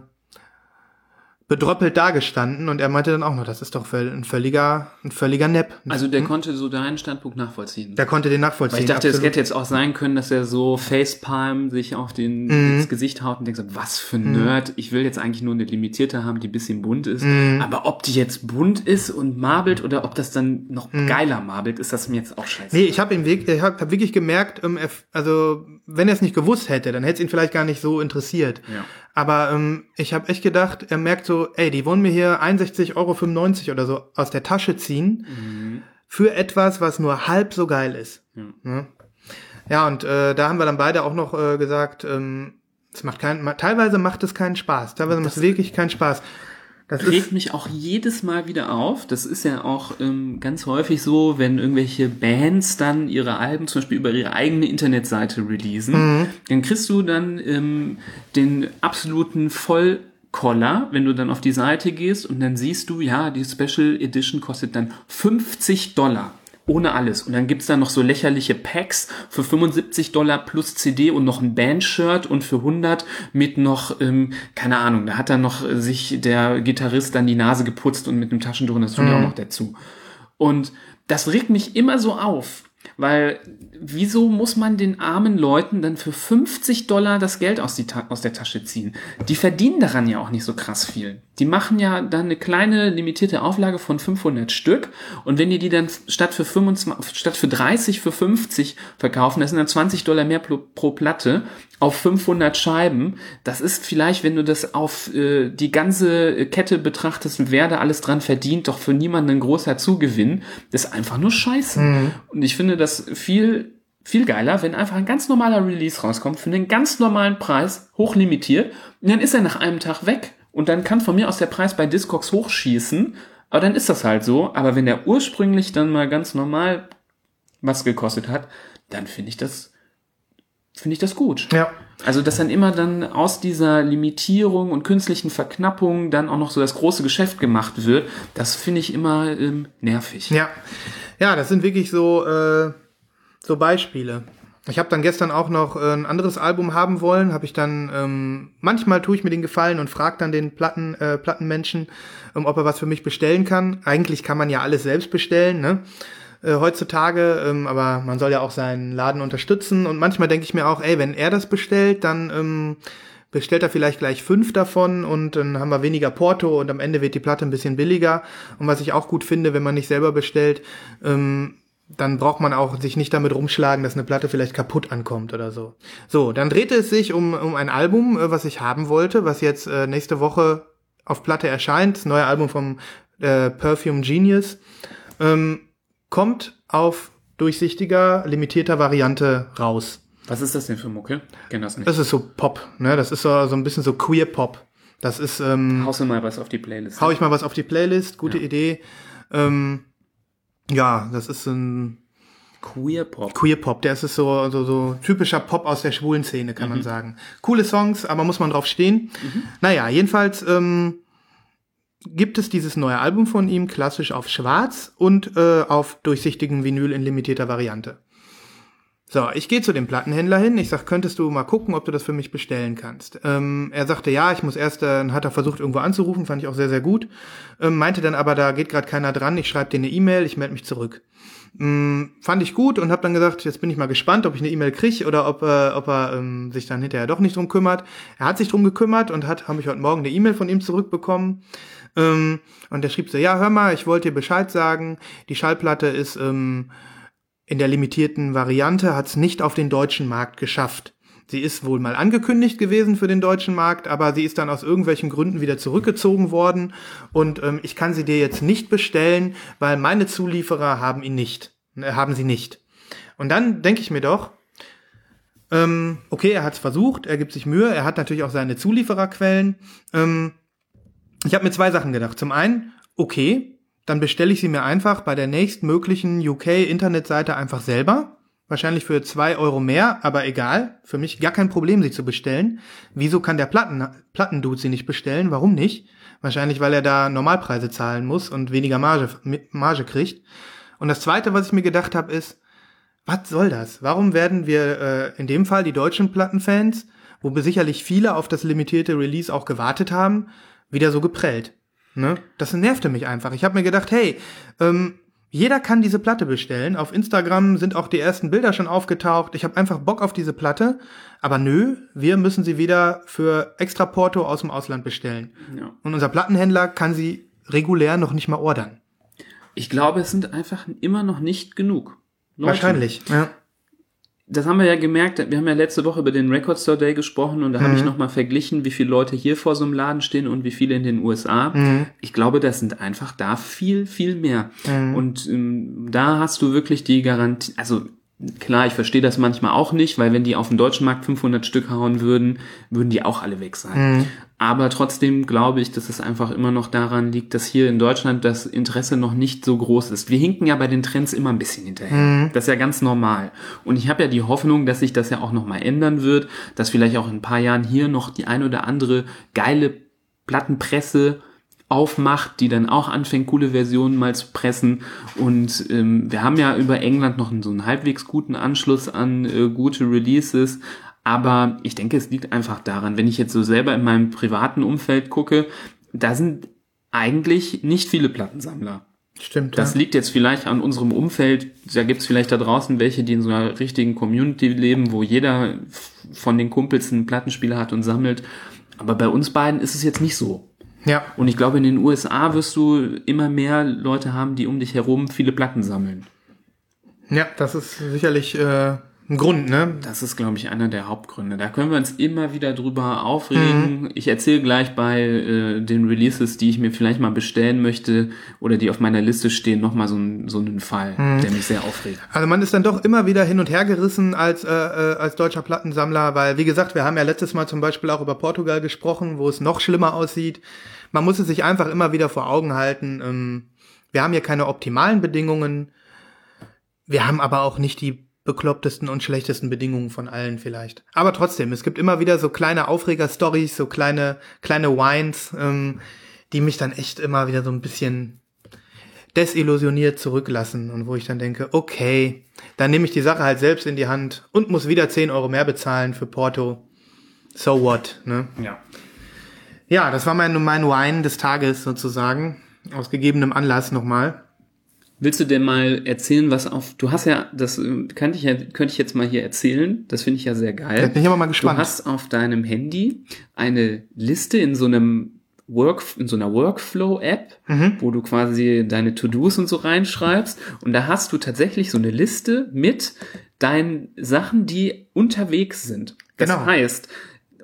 Speaker 1: bedröppelt dagestanden und er meinte dann auch noch, das ist doch ein völliger, ein völliger Nepp.
Speaker 2: Also der hm? konnte so deinen Standpunkt nachvollziehen.
Speaker 1: Der konnte den nachvollziehen. Weil
Speaker 2: ich dachte, es hätte jetzt auch sein können, dass er so Facepalm sich auf den mhm. ins Gesicht haut und denkt so, was für ein mhm. Nerd. Ich will jetzt eigentlich nur eine limitierte haben, die bisschen bunt ist. Mhm. Aber ob die jetzt bunt ist und marbelt oder ob das dann noch mhm. geiler marbelt, ist das mir jetzt auch scheiße.
Speaker 1: Nee, ich habe ihn wirklich, ich hab, hab wirklich gemerkt, ähm, also wenn er es nicht gewusst hätte, dann hätte es ihn vielleicht gar nicht so interessiert.
Speaker 2: Ja.
Speaker 1: Aber ähm, ich habe echt gedacht, er merkt so, ey, die wollen mir hier 61,95 Euro oder so aus der Tasche ziehen mhm. für etwas, was nur halb so geil ist. Ja, ja? ja und äh, da haben wir dann beide auch noch äh, gesagt, ähm, es macht keinen, teilweise macht es keinen Spaß, teilweise macht es wirklich keinen Spaß.
Speaker 2: Das regt mich auch jedes Mal wieder auf. Das ist ja auch ähm, ganz häufig so, wenn irgendwelche Bands dann ihre Alben zum Beispiel über ihre eigene Internetseite releasen, mhm. dann kriegst du dann ähm, den absoluten Vollkoller, wenn du dann auf die Seite gehst und dann siehst du, ja, die Special Edition kostet dann 50 Dollar ohne alles. Und dann gibt's da noch so lächerliche Packs für 75 Dollar plus CD und noch ein Bandshirt und für 100 mit noch, ähm, keine Ahnung, da hat dann noch sich der Gitarrist dann die Nase geputzt und mit einem Taschentuch und das tun mhm. ja auch noch dazu. Und das regt mich immer so auf, weil wieso muss man den armen Leuten dann für 50 Dollar das Geld aus, aus der Tasche ziehen? Die verdienen daran ja auch nicht so krass viel. Die machen ja dann eine kleine limitierte Auflage von 500 Stück und wenn die die dann statt für 25, statt für 30 für 50 verkaufen, das sind dann 20 Dollar mehr pro, pro Platte auf 500 Scheiben. Das ist vielleicht, wenn du das auf äh, die ganze Kette betrachtest, wer da alles dran verdient, doch für niemanden ein großer Zugewinn. Das ist einfach nur Scheiße. Mhm. Und ich finde das viel viel geiler, wenn einfach ein ganz normaler Release rauskommt für einen ganz normalen Preis, hochlimitiert, und dann ist er nach einem Tag weg. Und dann kann von mir aus der Preis bei Discogs hochschießen, aber dann ist das halt so. Aber wenn der ursprünglich dann mal ganz normal was gekostet hat, dann finde ich das, finde ich das gut.
Speaker 1: Ja.
Speaker 2: Also, dass dann immer dann aus dieser Limitierung und künstlichen Verknappung dann auch noch so das große Geschäft gemacht wird, das finde ich immer ähm, nervig.
Speaker 1: Ja. Ja, das sind wirklich so, äh, so Beispiele. Ich habe dann gestern auch noch äh, ein anderes Album haben wollen, habe ich dann ähm, manchmal tue ich mir den Gefallen und frage dann den Platten äh, Plattenmenschen, ähm, ob er was für mich bestellen kann. Eigentlich kann man ja alles selbst bestellen, ne? Äh, heutzutage, ähm, aber man soll ja auch seinen Laden unterstützen und manchmal denke ich mir auch, ey, wenn er das bestellt, dann ähm, bestellt er vielleicht gleich fünf davon und dann haben wir weniger Porto und am Ende wird die Platte ein bisschen billiger. Und was ich auch gut finde, wenn man nicht selber bestellt, ähm, dann braucht man auch sich nicht damit rumschlagen, dass eine Platte vielleicht kaputt ankommt oder so. So, dann drehte es sich um, um ein Album, äh, was ich haben wollte, was jetzt äh, nächste Woche auf Platte erscheint. Das neue Album vom äh, Perfume Genius. Ähm, kommt auf durchsichtiger, limitierter Variante raus.
Speaker 2: Was ist das denn für Mucke?
Speaker 1: Kenn das nicht. Das ist so Pop, ne? Das ist so, so ein bisschen so Queer Pop. Das ist. Ähm,
Speaker 2: Haust du mal was auf die Playlist.
Speaker 1: Hau ich mal was auf die Playlist, gute ja. Idee. Ähm, ja, das ist ein
Speaker 2: Queer Pop.
Speaker 1: Queer Pop, der ist so, so, so typischer Pop aus der schwulen Szene, kann mhm. man sagen. Coole Songs, aber muss man drauf stehen. Mhm. Naja, jedenfalls ähm, gibt es dieses neue Album von ihm, klassisch auf Schwarz und äh, auf durchsichtigen Vinyl in limitierter Variante. So, ich gehe zu dem Plattenhändler hin. Ich sag, könntest du mal gucken, ob du das für mich bestellen kannst. Ähm, er sagte, ja, ich muss erst, äh, hat er versucht, irgendwo anzurufen, fand ich auch sehr, sehr gut. Ähm, meinte dann aber, da geht gerade keiner dran, ich schreibe dir eine E-Mail, ich melde mich zurück. Ähm, fand ich gut und habe dann gesagt, jetzt bin ich mal gespannt, ob ich eine E-Mail kriege oder ob, äh, ob er ähm, sich dann hinterher doch nicht drum kümmert. Er hat sich drum gekümmert und hat, habe ich heute Morgen eine E-Mail von ihm zurückbekommen. Ähm, und er schrieb so, ja, hör mal, ich wollte dir Bescheid sagen, die Schallplatte ist ähm, in der limitierten Variante hat es nicht auf den deutschen Markt geschafft. Sie ist wohl mal angekündigt gewesen für den deutschen Markt, aber sie ist dann aus irgendwelchen Gründen wieder zurückgezogen worden und ähm, ich kann sie dir jetzt nicht bestellen, weil meine Zulieferer haben ihn nicht, äh, haben sie nicht. Und dann denke ich mir doch, ähm, okay, er hat es versucht, er gibt sich Mühe, er hat natürlich auch seine Zuliefererquellen. Ähm, ich habe mir zwei Sachen gedacht. Zum einen, okay, dann bestelle ich sie mir einfach bei der nächstmöglichen UK-Internetseite einfach selber. Wahrscheinlich für zwei Euro mehr, aber egal. Für mich gar kein Problem, sie zu bestellen. Wieso kann der Platten, Plattendude sie nicht bestellen? Warum nicht? Wahrscheinlich, weil er da Normalpreise zahlen muss und weniger Marge, Marge kriegt. Und das zweite, was ich mir gedacht habe, ist, was soll das? Warum werden wir äh, in dem Fall die deutschen Plattenfans, wo sicherlich viele auf das limitierte Release auch gewartet haben, wieder so geprellt? Ne? Das nervte mich einfach. Ich habe mir gedacht, hey, ähm, jeder kann diese Platte bestellen. Auf Instagram sind auch die ersten Bilder schon aufgetaucht. Ich habe einfach Bock auf diese Platte. Aber nö, wir müssen sie wieder für extra Porto aus dem Ausland bestellen. Ja. Und unser Plattenhändler kann sie regulär noch nicht mal ordern.
Speaker 2: Ich glaube, es sind einfach immer noch nicht genug.
Speaker 1: Leute. Wahrscheinlich, ja
Speaker 2: das haben wir ja gemerkt, wir haben ja letzte Woche über den Record Store Day gesprochen und da mhm. habe ich nochmal verglichen, wie viele Leute hier vor so einem Laden stehen und wie viele in den USA. Mhm. Ich glaube, das sind einfach da viel, viel mehr. Mhm. Und ähm, da hast du wirklich die Garantie, also Klar, ich verstehe das manchmal auch nicht, weil wenn die auf dem deutschen Markt 500 Stück hauen würden, würden die auch alle weg sein. Mhm. Aber trotzdem glaube ich, dass es einfach immer noch daran liegt, dass hier in Deutschland das Interesse noch nicht so groß ist. Wir hinken ja bei den Trends immer ein bisschen hinterher. Mhm. Das ist ja ganz normal. Und ich habe ja die Hoffnung, dass sich das ja auch nochmal ändern wird, dass vielleicht auch in ein paar Jahren hier noch die ein oder andere geile Plattenpresse aufmacht, die dann auch anfängt, coole Versionen mal zu pressen. Und ähm, wir haben ja über England noch einen, so einen halbwegs guten Anschluss an äh, gute Releases. Aber ich denke, es liegt einfach daran, wenn ich jetzt so selber in meinem privaten Umfeld gucke, da sind eigentlich nicht viele Plattensammler.
Speaker 1: Stimmt.
Speaker 2: Das
Speaker 1: ja.
Speaker 2: liegt jetzt vielleicht an unserem Umfeld. Da gibt's vielleicht da draußen welche, die in so einer richtigen Community leben, wo jeder von den Kumpels einen Plattenspieler hat und sammelt. Aber bei uns beiden ist es jetzt nicht so.
Speaker 1: ja.
Speaker 2: Und ich glaube, in den USA wirst du immer mehr Leute haben, die um dich herum viele Platten sammeln.
Speaker 1: Ja, das ist sicherlich äh, ein Grund, ne?
Speaker 2: Das ist, glaube ich, einer der Hauptgründe. Da können wir uns immer wieder drüber aufregen.
Speaker 1: Mhm.
Speaker 2: Ich erzähle gleich bei äh, den Releases, die ich mir vielleicht mal bestellen möchte oder die auf meiner Liste stehen, nochmal so, ein, so einen Fall,
Speaker 1: Mhm.
Speaker 2: der mich sehr aufregt.
Speaker 1: Also man ist dann doch immer wieder hin und her gerissen als, äh, äh, als deutscher Plattensammler, weil wie gesagt, wir haben ja letztes Mal zum Beispiel auch über Portugal gesprochen, wo es noch schlimmer aussieht. Man muss es sich einfach immer wieder vor Augen halten. Ähm, wir haben hier keine optimalen Bedingungen. Wir haben aber auch nicht die beklopptesten und schlechtesten Bedingungen von allen vielleicht. Aber trotzdem, es gibt immer wieder so kleine Aufreger-Stories, so kleine, kleine Wines, ähm, die mich dann echt immer wieder so ein bisschen desillusioniert zurücklassen und wo ich dann denke, okay, dann nehme ich die Sache halt selbst in die Hand und muss wieder 10 Euro mehr bezahlen für Porto. So what, ne?
Speaker 2: Ja.
Speaker 1: Ja, das war mein, mein Wine des Tages sozusagen. Aus gegebenem Anlass nochmal.
Speaker 2: Willst du denn mal erzählen, was auf, du hast ja, das äh, könnte ich ja, könnte ich jetzt mal hier erzählen, das finde ich ja sehr geil.
Speaker 1: Da bin ich aber mal gespannt.
Speaker 2: Du hast auf deinem Handy eine Liste in so einem Work, in so einer Workflow-App,
Speaker 1: Mhm.
Speaker 2: wo du quasi deine To-Dos und so reinschreibst. Und da hast du tatsächlich so eine Liste mit deinen Sachen, die unterwegs sind. Das
Speaker 1: Genau.
Speaker 2: heißt,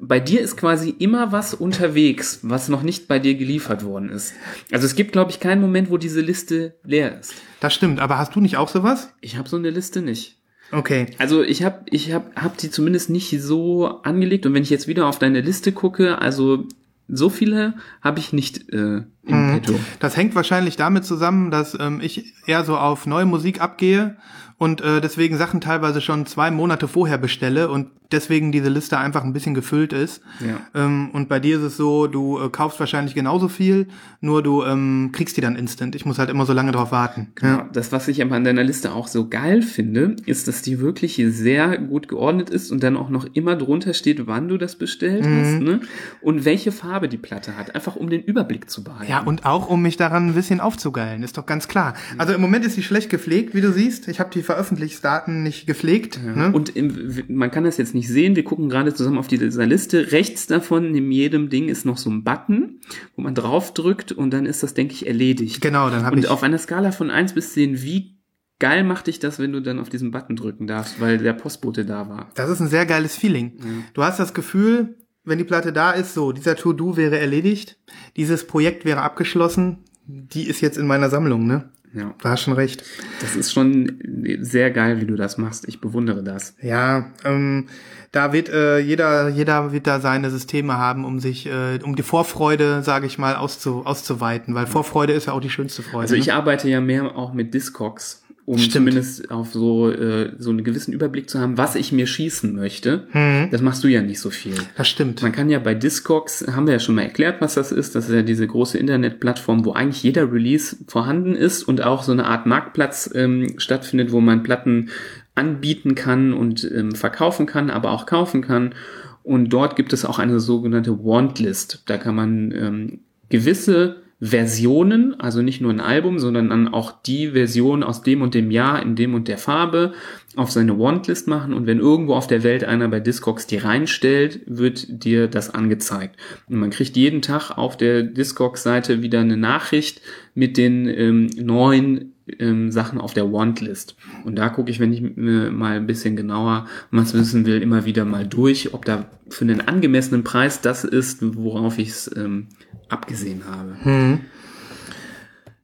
Speaker 2: bei dir ist quasi immer was unterwegs, was noch nicht bei dir geliefert worden ist. Also es gibt, glaube ich, keinen Moment, wo diese Liste leer ist.
Speaker 1: Das stimmt, aber hast du nicht auch sowas?
Speaker 2: Ich habe so eine Liste nicht.
Speaker 1: Okay.
Speaker 2: Also ich habe ich hab, hab die zumindest nicht so angelegt und wenn ich jetzt wieder auf deine Liste gucke, also so viele habe ich nicht äh, im
Speaker 1: Mhm.
Speaker 2: Petto.
Speaker 1: Das hängt wahrscheinlich damit zusammen, dass ähm, ich eher so auf neue Musik abgehe und äh, deswegen Sachen teilweise schon zwei Monate vorher bestelle und deswegen diese Liste einfach ein bisschen gefüllt ist.
Speaker 2: Ja.
Speaker 1: Ähm, und bei dir ist es so, du äh, kaufst wahrscheinlich genauso viel, nur du ähm, kriegst die dann instant. Ich muss halt immer so lange drauf warten.
Speaker 2: Ja. Das, was ich aber an deiner Liste auch so geil finde, ist, dass die wirklich sehr gut geordnet ist und dann auch noch immer drunter steht, wann du das bestellt hast ne? und welche Farbe die Platte hat, einfach um den Überblick zu behalten.
Speaker 1: Ja, und auch um mich daran ein bisschen aufzugeilen, ist doch ganz klar. Also im Moment ist sie schlecht gepflegt, wie du siehst. Ich habe die Veröffentlichungsdaten nicht gepflegt. Ne?
Speaker 2: Und im, man kann das jetzt nicht sehen. Wir gucken gerade zusammen auf dieser Liste. Rechts davon, neben jedem Ding, ist noch so ein Button, wo man drauf drückt und dann ist das, denke ich, erledigt.
Speaker 1: Genau, dann habe
Speaker 2: Und
Speaker 1: ich.
Speaker 2: auf einer Skala von 1 bis 10, wie geil macht dich das, wenn du dann auf diesen Button drücken darfst, weil der Postbote da war?
Speaker 1: Das ist ein sehr geiles Feeling. Du hast das Gefühl, wenn die Platte da ist, so, dieser To-Do wäre erledigt, dieses Projekt wäre abgeschlossen, die ist jetzt in meiner Sammlung, ne?
Speaker 2: Ja,
Speaker 1: Du hast schon recht.
Speaker 2: das ist schon sehr geil, wie du das machst. Ich bewundere das.
Speaker 1: Ja, ähm, da wird äh, jeder, jeder wird da seine Systeme haben, um sich, äh, um die Vorfreude, sage ich mal, auszu, auszuweiten, weil Vorfreude ist ja auch die schönste Freude.
Speaker 2: Also ich
Speaker 1: ne?
Speaker 2: arbeite ja mehr auch mit Discogs, um
Speaker 1: Stimmt.
Speaker 2: zumindest auf so, äh, so einen gewissen Überblick zu haben, was ich mir schießen möchte.
Speaker 1: Mhm.
Speaker 2: Das machst du ja nicht so viel.
Speaker 1: Das stimmt.
Speaker 2: Man kann ja bei Discogs, haben wir ja schon mal erklärt, was das ist. Das ist ja diese große Internetplattform, wo eigentlich jeder Release vorhanden ist und auch so eine Art Marktplatz ähm, stattfindet, wo man Platten anbieten kann und ähm, verkaufen kann, aber auch kaufen kann. Und dort gibt es auch eine sogenannte Wantlist. Da kann man ähm, gewisse Versionen, also nicht nur ein Album, sondern dann auch die Version aus dem und dem Jahr in dem und der Farbe auf seine Wantlist machen und wenn irgendwo auf der Welt einer bei Discogs die reinstellt, wird dir das angezeigt. Und man kriegt jeden Tag auf der Discogs-Seite wieder eine Nachricht mit den ähm, neuen ähm, Sachen auf der Wantlist. Und da gucke ich, wenn ich mir mal ein bisschen genauer was wissen will, immer wieder mal durch, ob da für einen angemessenen Preis das ist, worauf ich es ähm, abgesehen habe.
Speaker 1: Hm.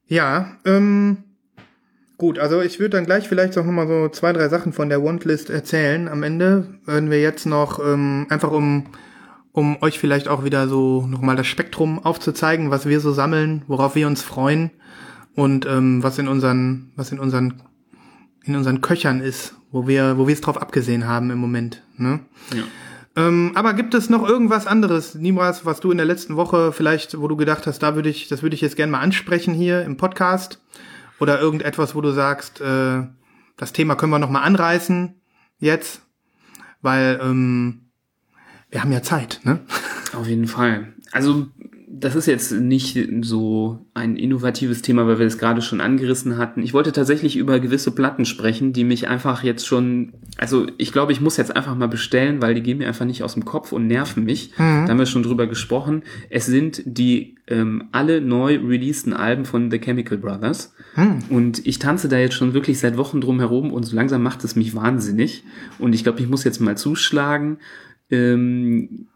Speaker 1: Ja, ähm, gut, also ich würde dann gleich vielleicht auch nochmal so zwei, drei Sachen von der Wantlist erzählen. Am Ende werden wir jetzt noch, ähm, einfach um, um euch vielleicht auch wieder so nochmal das Spektrum aufzuzeigen, was wir so sammeln, worauf wir uns freuen und ähm, was in unseren, was in unseren, in unseren Köchern ist, wo wir, wo wir es drauf abgesehen haben im Moment. Ne?
Speaker 2: Ja.
Speaker 1: Ähm, aber gibt es noch irgendwas anderes, Niemals, was du in der letzten Woche vielleicht, wo du gedacht hast, da würde ich, das würde ich jetzt gerne mal ansprechen hier im Podcast? Oder irgendetwas, wo du sagst, äh, das Thema können wir noch mal anreißen jetzt, weil ähm, wir haben ja Zeit, ne?
Speaker 2: Auf jeden Fall. Also das ist jetzt nicht so ein innovatives Thema, weil wir es gerade schon angerissen hatten. Ich wollte tatsächlich über gewisse Platten sprechen, die mich einfach jetzt schon, also ich glaube, ich muss jetzt einfach mal bestellen, weil die gehen mir einfach nicht aus dem Kopf und nerven mich. Mhm. Da haben wir schon drüber gesprochen. Es sind die ähm, alle neu releaseden Alben von The Chemical Brothers. Mhm. Und ich tanze da jetzt schon wirklich seit Wochen drum herum und so langsam macht es mich wahnsinnig. Und ich glaube, ich muss jetzt mal zuschlagen. Ähm,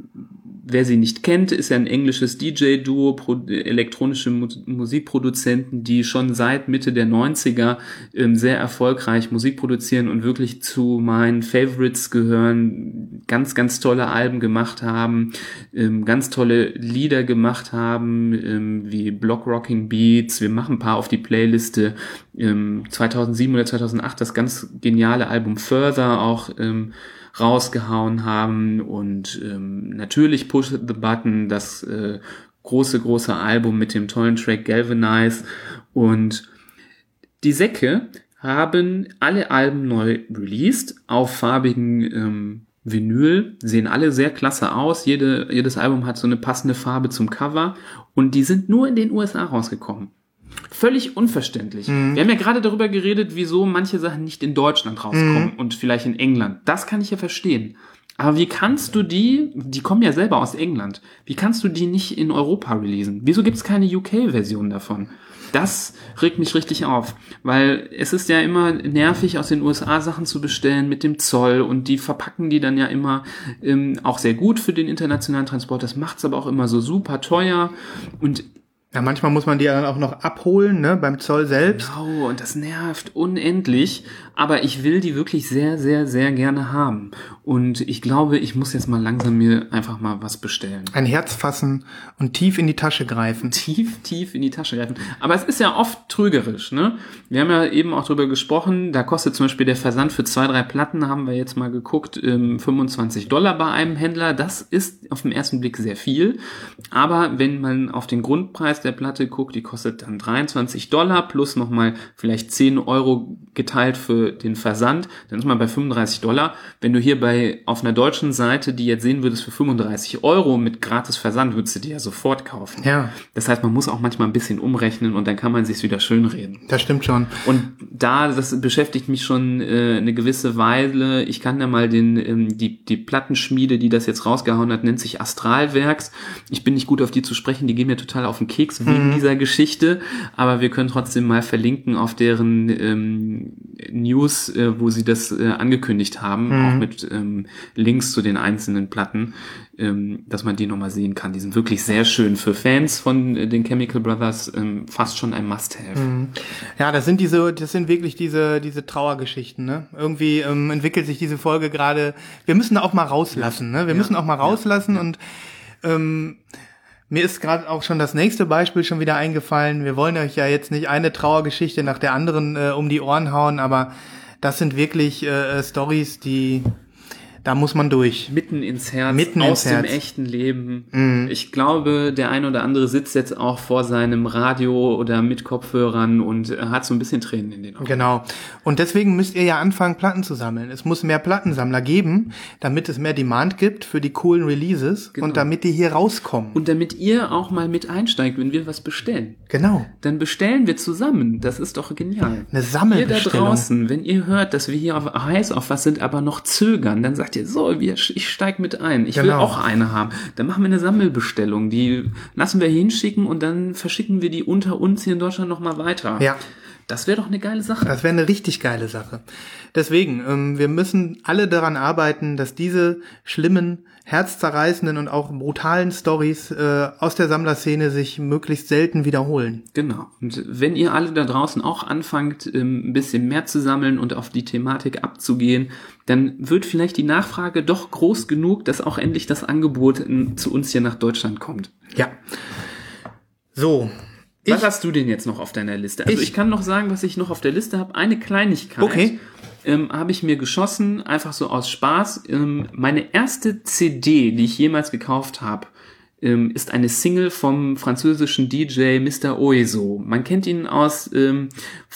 Speaker 2: wer sie nicht kennt, ist ja ein englisches DJ-Duo, elektronische Mu Musikproduzenten, die schon seit Mitte der 90er ähm, sehr erfolgreich Musik produzieren und wirklich zu meinen Favorites gehören, ganz, ganz tolle Alben gemacht haben, ähm, ganz tolle Lieder gemacht haben, ähm, wie Block Rocking Beats. Wir machen ein paar auf die Playliste. 2007 ähm, oder 2008 das ganz geniale Album Further auch ähm, rausgehauen haben und ähm, natürlich Push the Button, das äh, große, große Album mit dem tollen Track Galvanize und die Säcke haben alle Alben neu released auf farbigen ähm, Vinyl, sehen alle sehr klasse aus. Jede, jedes Album hat so eine passende Farbe zum Cover und die sind nur in den USA rausgekommen. Völlig unverständlich. Mhm. Wir haben ja gerade darüber geredet, wieso manche Sachen nicht in Deutschland rauskommen mhm. und vielleicht in England. Das kann ich ja verstehen. Aber wie kannst du die, die kommen ja selber aus England, wie kannst du die nicht in Europa releasen? Wieso gibt es keine UK-Version davon? Das regt mich richtig auf, weil es ist ja immer nervig, aus den USA Sachen zu bestellen mit dem Zoll und die verpacken die dann ja immer ähm, auch sehr gut für den internationalen Transport. Das macht's aber auch immer so super teuer und
Speaker 1: ja, manchmal muss man die ja dann auch noch abholen, ne, beim Zoll selbst.
Speaker 2: Genau, und das nervt unendlich. Aber ich will die wirklich sehr, sehr, sehr gerne haben. Und ich glaube, ich muss jetzt mal langsam mir einfach mal was bestellen.
Speaker 1: Ein Herz fassen und tief in die Tasche greifen.
Speaker 2: Tief, tief in die Tasche greifen. Aber es ist ja oft trügerisch, ne? Wir haben ja eben auch drüber gesprochen, da kostet zum Beispiel der Versand für zwei, drei Platten, haben wir jetzt mal geguckt, 25 ähm, Dollar bei einem Händler. Das ist auf den ersten Blick sehr viel. Aber wenn man auf den Grundpreis der Platte guckt, die kostet dann 23 Dollar plus nochmal vielleicht 10 Euro geteilt für den Versand, dann ist man bei 35 Dollar. Wenn du hier bei auf einer deutschen Seite die jetzt sehen würdest für 35 Euro mit gratis Versand, würdest du die ja sofort kaufen.
Speaker 1: Ja.
Speaker 2: Das heißt, man muss auch manchmal ein bisschen umrechnen und dann kann man sich wieder schönreden.
Speaker 1: Das stimmt schon.
Speaker 2: Und da, das beschäftigt mich schon äh, eine gewisse Weile. Ich kann da mal den, ähm, die, die Plattenschmiede, die das jetzt rausgehauen hat, nennt sich Astralwerks. Ich bin nicht gut auf die zu sprechen, die gehen mir total auf den Keks wegen mhm. dieser Geschichte, aber wir können trotzdem mal verlinken auf deren ähm, News, äh, wo sie das äh, angekündigt haben, mhm. auch mit ähm, Links zu den einzelnen Platten, ähm, dass man die nochmal sehen kann. Die sind wirklich sehr schön für Fans von äh, den Chemical Brothers, ähm, fast schon ein Must-Have. Mhm.
Speaker 1: Ja, das sind diese, das sind wirklich diese diese Trauergeschichten. Ne? Irgendwie ähm, entwickelt sich diese Folge gerade. Wir müssen auch mal rauslassen. Ne? Wir ja. müssen auch mal rauslassen ja. und ähm, mir ist gerade auch schon das nächste Beispiel schon wieder eingefallen. Wir wollen euch ja jetzt nicht eine Trauergeschichte nach der anderen äh, um die Ohren hauen, aber das sind wirklich äh, Stories, die da muss man durch.
Speaker 2: Mitten ins Herz,
Speaker 1: Mitten
Speaker 2: aus
Speaker 1: ins
Speaker 2: dem
Speaker 1: Herz.
Speaker 2: echten Leben. Mhm. Ich glaube, der ein oder andere sitzt jetzt auch vor seinem Radio oder mit Kopfhörern und hat so ein bisschen Tränen in den Augen.
Speaker 1: Genau. Und deswegen müsst ihr ja anfangen, Platten zu sammeln. Es muss mehr Plattensammler geben, damit es mehr Demand gibt für die coolen Releases genau. und damit die hier rauskommen.
Speaker 2: Und damit ihr auch mal mit einsteigt, wenn wir was bestellen.
Speaker 1: Genau.
Speaker 2: Dann bestellen wir zusammen. Das ist doch genial.
Speaker 1: Eine Sammelbestellung.
Speaker 2: Ihr da draußen, wenn ihr hört, dass wir hier auf, heiß auf was sind, aber noch zögern, dann sagt ihr, so, wir, ich steig mit ein. Ich genau. will auch eine haben. Dann machen wir eine Sammelbestellung. Die lassen wir hinschicken und dann verschicken wir die unter uns hier in Deutschland nochmal weiter.
Speaker 1: Ja.
Speaker 2: Das wäre doch eine geile Sache.
Speaker 1: Das wäre eine richtig geile Sache. Deswegen, ähm, wir müssen alle daran arbeiten, dass diese schlimmen, herzzerreißenden und auch brutalen Stories äh, aus der Sammlerszene sich möglichst selten wiederholen.
Speaker 2: Genau. Und wenn ihr alle da draußen auch anfangt, ähm, ein bisschen mehr zu sammeln und auf die Thematik abzugehen, dann wird vielleicht die Nachfrage doch groß genug, dass auch endlich das Angebot in, zu uns hier nach Deutschland kommt.
Speaker 1: Ja. So,
Speaker 2: was hast du denn jetzt noch auf deiner Liste? Also ich, ich kann noch sagen, was ich noch auf der Liste habe. Eine Kleinigkeit.
Speaker 1: Okay.
Speaker 2: Ähm, habe ich mir geschossen, einfach so aus Spaß. Ähm, meine erste CD, die ich jemals gekauft habe, ähm, ist eine Single vom französischen DJ Mr. Oizo. Man kennt ihn aus ähm,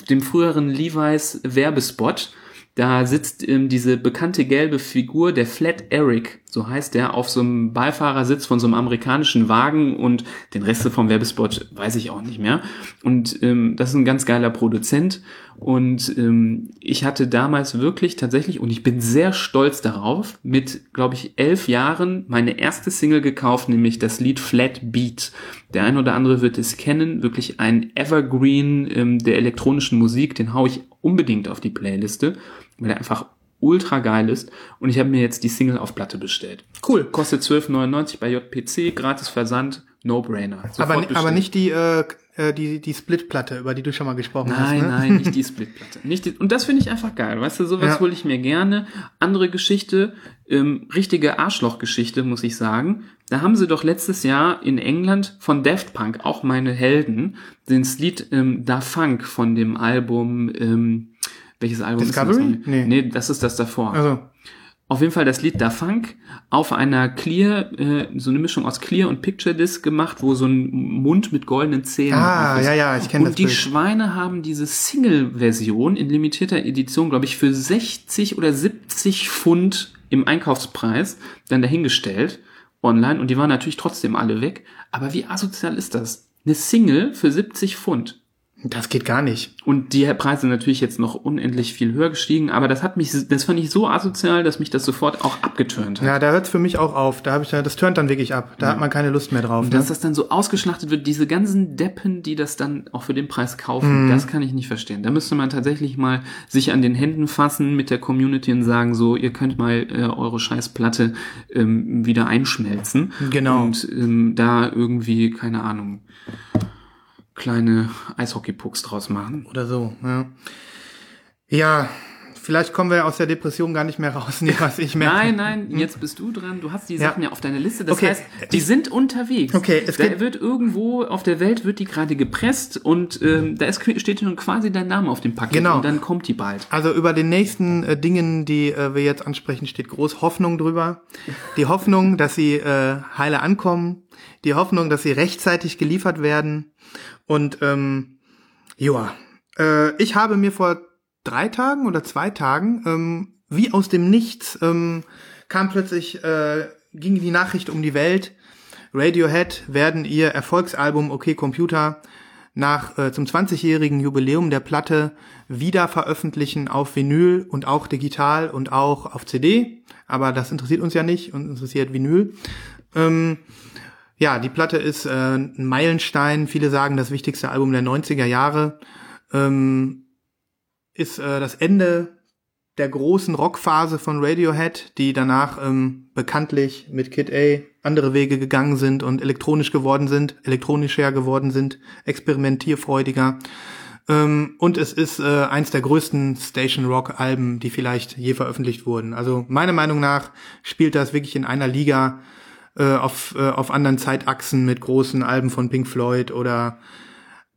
Speaker 2: dem früheren Levi's Werbespot Da sitzt ähm, diese bekannte gelbe Figur, der Flat Eric, so heißt der, auf so einem Beifahrersitz von so einem amerikanischen Wagen und den Rest vom Werbespot weiß ich auch nicht mehr. Und ähm, das ist ein ganz geiler Produzent und ähm, ich hatte damals wirklich tatsächlich, und ich bin sehr stolz darauf, mit, glaube ich, elf Jahren meine erste Single gekauft, nämlich das Lied Flat Beat. Der ein oder andere wird es kennen, wirklich ein Evergreen ähm, der elektronischen Musik, den hau ich unbedingt auf die Playliste, weil er einfach ultra geil ist. Und ich habe mir jetzt die Single auf Platte bestellt.
Speaker 1: Cool.
Speaker 2: Kostet 12,99 bei JPC, gratis Versand, No-Brainer.
Speaker 1: Aber, aber nicht die, äh, äh, die, die Split-Platte, über die du schon mal gesprochen hast.
Speaker 2: Nein,
Speaker 1: ne?
Speaker 2: nein, nicht die Splitplatte. Nicht die, und das finde ich einfach geil. Weißt du, sowas
Speaker 1: Ja.
Speaker 2: hole ich mir gerne. Andere Geschichte, ähm, richtige Arschlochgeschichte, muss ich sagen. Da haben sie doch letztes Jahr in England von Daft Punk, auch meine Helden, das Lied ähm, Da Funk von dem Album, ähm, welches Album
Speaker 1: Discovery?
Speaker 2: ist das?
Speaker 1: Nee.
Speaker 2: nee, das ist das davor.
Speaker 1: Also,
Speaker 2: Auf jeden Fall das Lied Da Funk auf einer Clear, äh, so eine Mischung aus Clear und Picture Disc gemacht, wo so ein Mund mit goldenen Zähnen
Speaker 1: Ah, ja, ja, ich kenn
Speaker 2: Und
Speaker 1: das
Speaker 2: die
Speaker 1: Bild.
Speaker 2: Schweine haben diese Single-Version in limitierter Edition, glaube ich, für 60 oder 70 Pfund im Einkaufspreis dann dahingestellt online und die waren natürlich trotzdem alle weg. Aber wie asozial ist das? Eine Single für 70 Pfund.
Speaker 1: Das geht gar nicht.
Speaker 2: Und die Preise sind natürlich jetzt noch unendlich viel höher gestiegen, aber das hat mich, das fand ich so asozial, dass mich das sofort auch abgeturnt hat.
Speaker 1: Ja, da hört's für mich auch auf. Da habe ich, das turnt dann wirklich ab. Da hat man keine Lust mehr drauf.
Speaker 2: Und
Speaker 1: Ne?
Speaker 2: dass das dann so ausgeschlachtet wird, diese ganzen Deppen, die das dann auch für den Preis
Speaker 1: Mhm.
Speaker 2: kaufen, das kann ich nicht verstehen. Da müsste man tatsächlich mal sich an den Händen fassen mit der Community und sagen, so, ihr könnt mal äh, eure Scheißplatte ähm, wieder einschmelzen.
Speaker 1: Genau.
Speaker 2: Und ähm, da irgendwie, keine Ahnung, kleine Eishockeypucks draus machen.
Speaker 1: Oder so, ja. Ja, vielleicht kommen wir aus der Depression gar nicht mehr raus, nee, was ich merke.
Speaker 2: Nein, nein, jetzt bist du dran. Du hast die. Sachen ja auf deiner Liste. Das
Speaker 1: Okay.
Speaker 2: heißt, die sind unterwegs.
Speaker 1: Okay, es
Speaker 2: da wird irgendwo auf der Welt wird die gerade gepresst und ähm, da ist, steht schon quasi dein Name auf dem Paket
Speaker 1: Genau.
Speaker 2: und dann kommt die bald.
Speaker 1: Also über den nächsten äh, Dingen, die äh, wir jetzt ansprechen, steht groß Hoffnung drüber. Die Hoffnung, dass sie äh, heile ankommen. Die Hoffnung, dass sie rechtzeitig geliefert werden. Und ähm, ja, äh, ich habe mir vor drei Tagen oder zwei Tagen ähm, wie aus dem Nichts ähm, kam plötzlich äh, ging die Nachricht um die Welt. Radiohead werden ihr Erfolgsalbum Okay Computer nach äh, zum 20-jährigen Jubiläum der Platte wieder veröffentlichen auf Vinyl und auch digital und auch auf CD. Aber das interessiert uns ja nicht, uns interessiert Vinyl. Ähm, ja, die Platte ist äh, ein Meilenstein. Viele sagen das wichtigste Album der 90er Jahre. Ähm, ist äh, das Ende der großen Rockphase von Radiohead, die danach ähm, bekanntlich mit Kid A andere Wege gegangen sind und elektronisch geworden sind, elektronischer geworden sind, experimentierfreudiger. Ähm, und es ist äh, eins der größten Station Rock Alben, die vielleicht je veröffentlicht wurden. Also meiner Meinung nach spielt das wirklich in einer Liga äh, auf, äh, auf anderen Zeitachsen mit großen Alben von Pink Floyd oder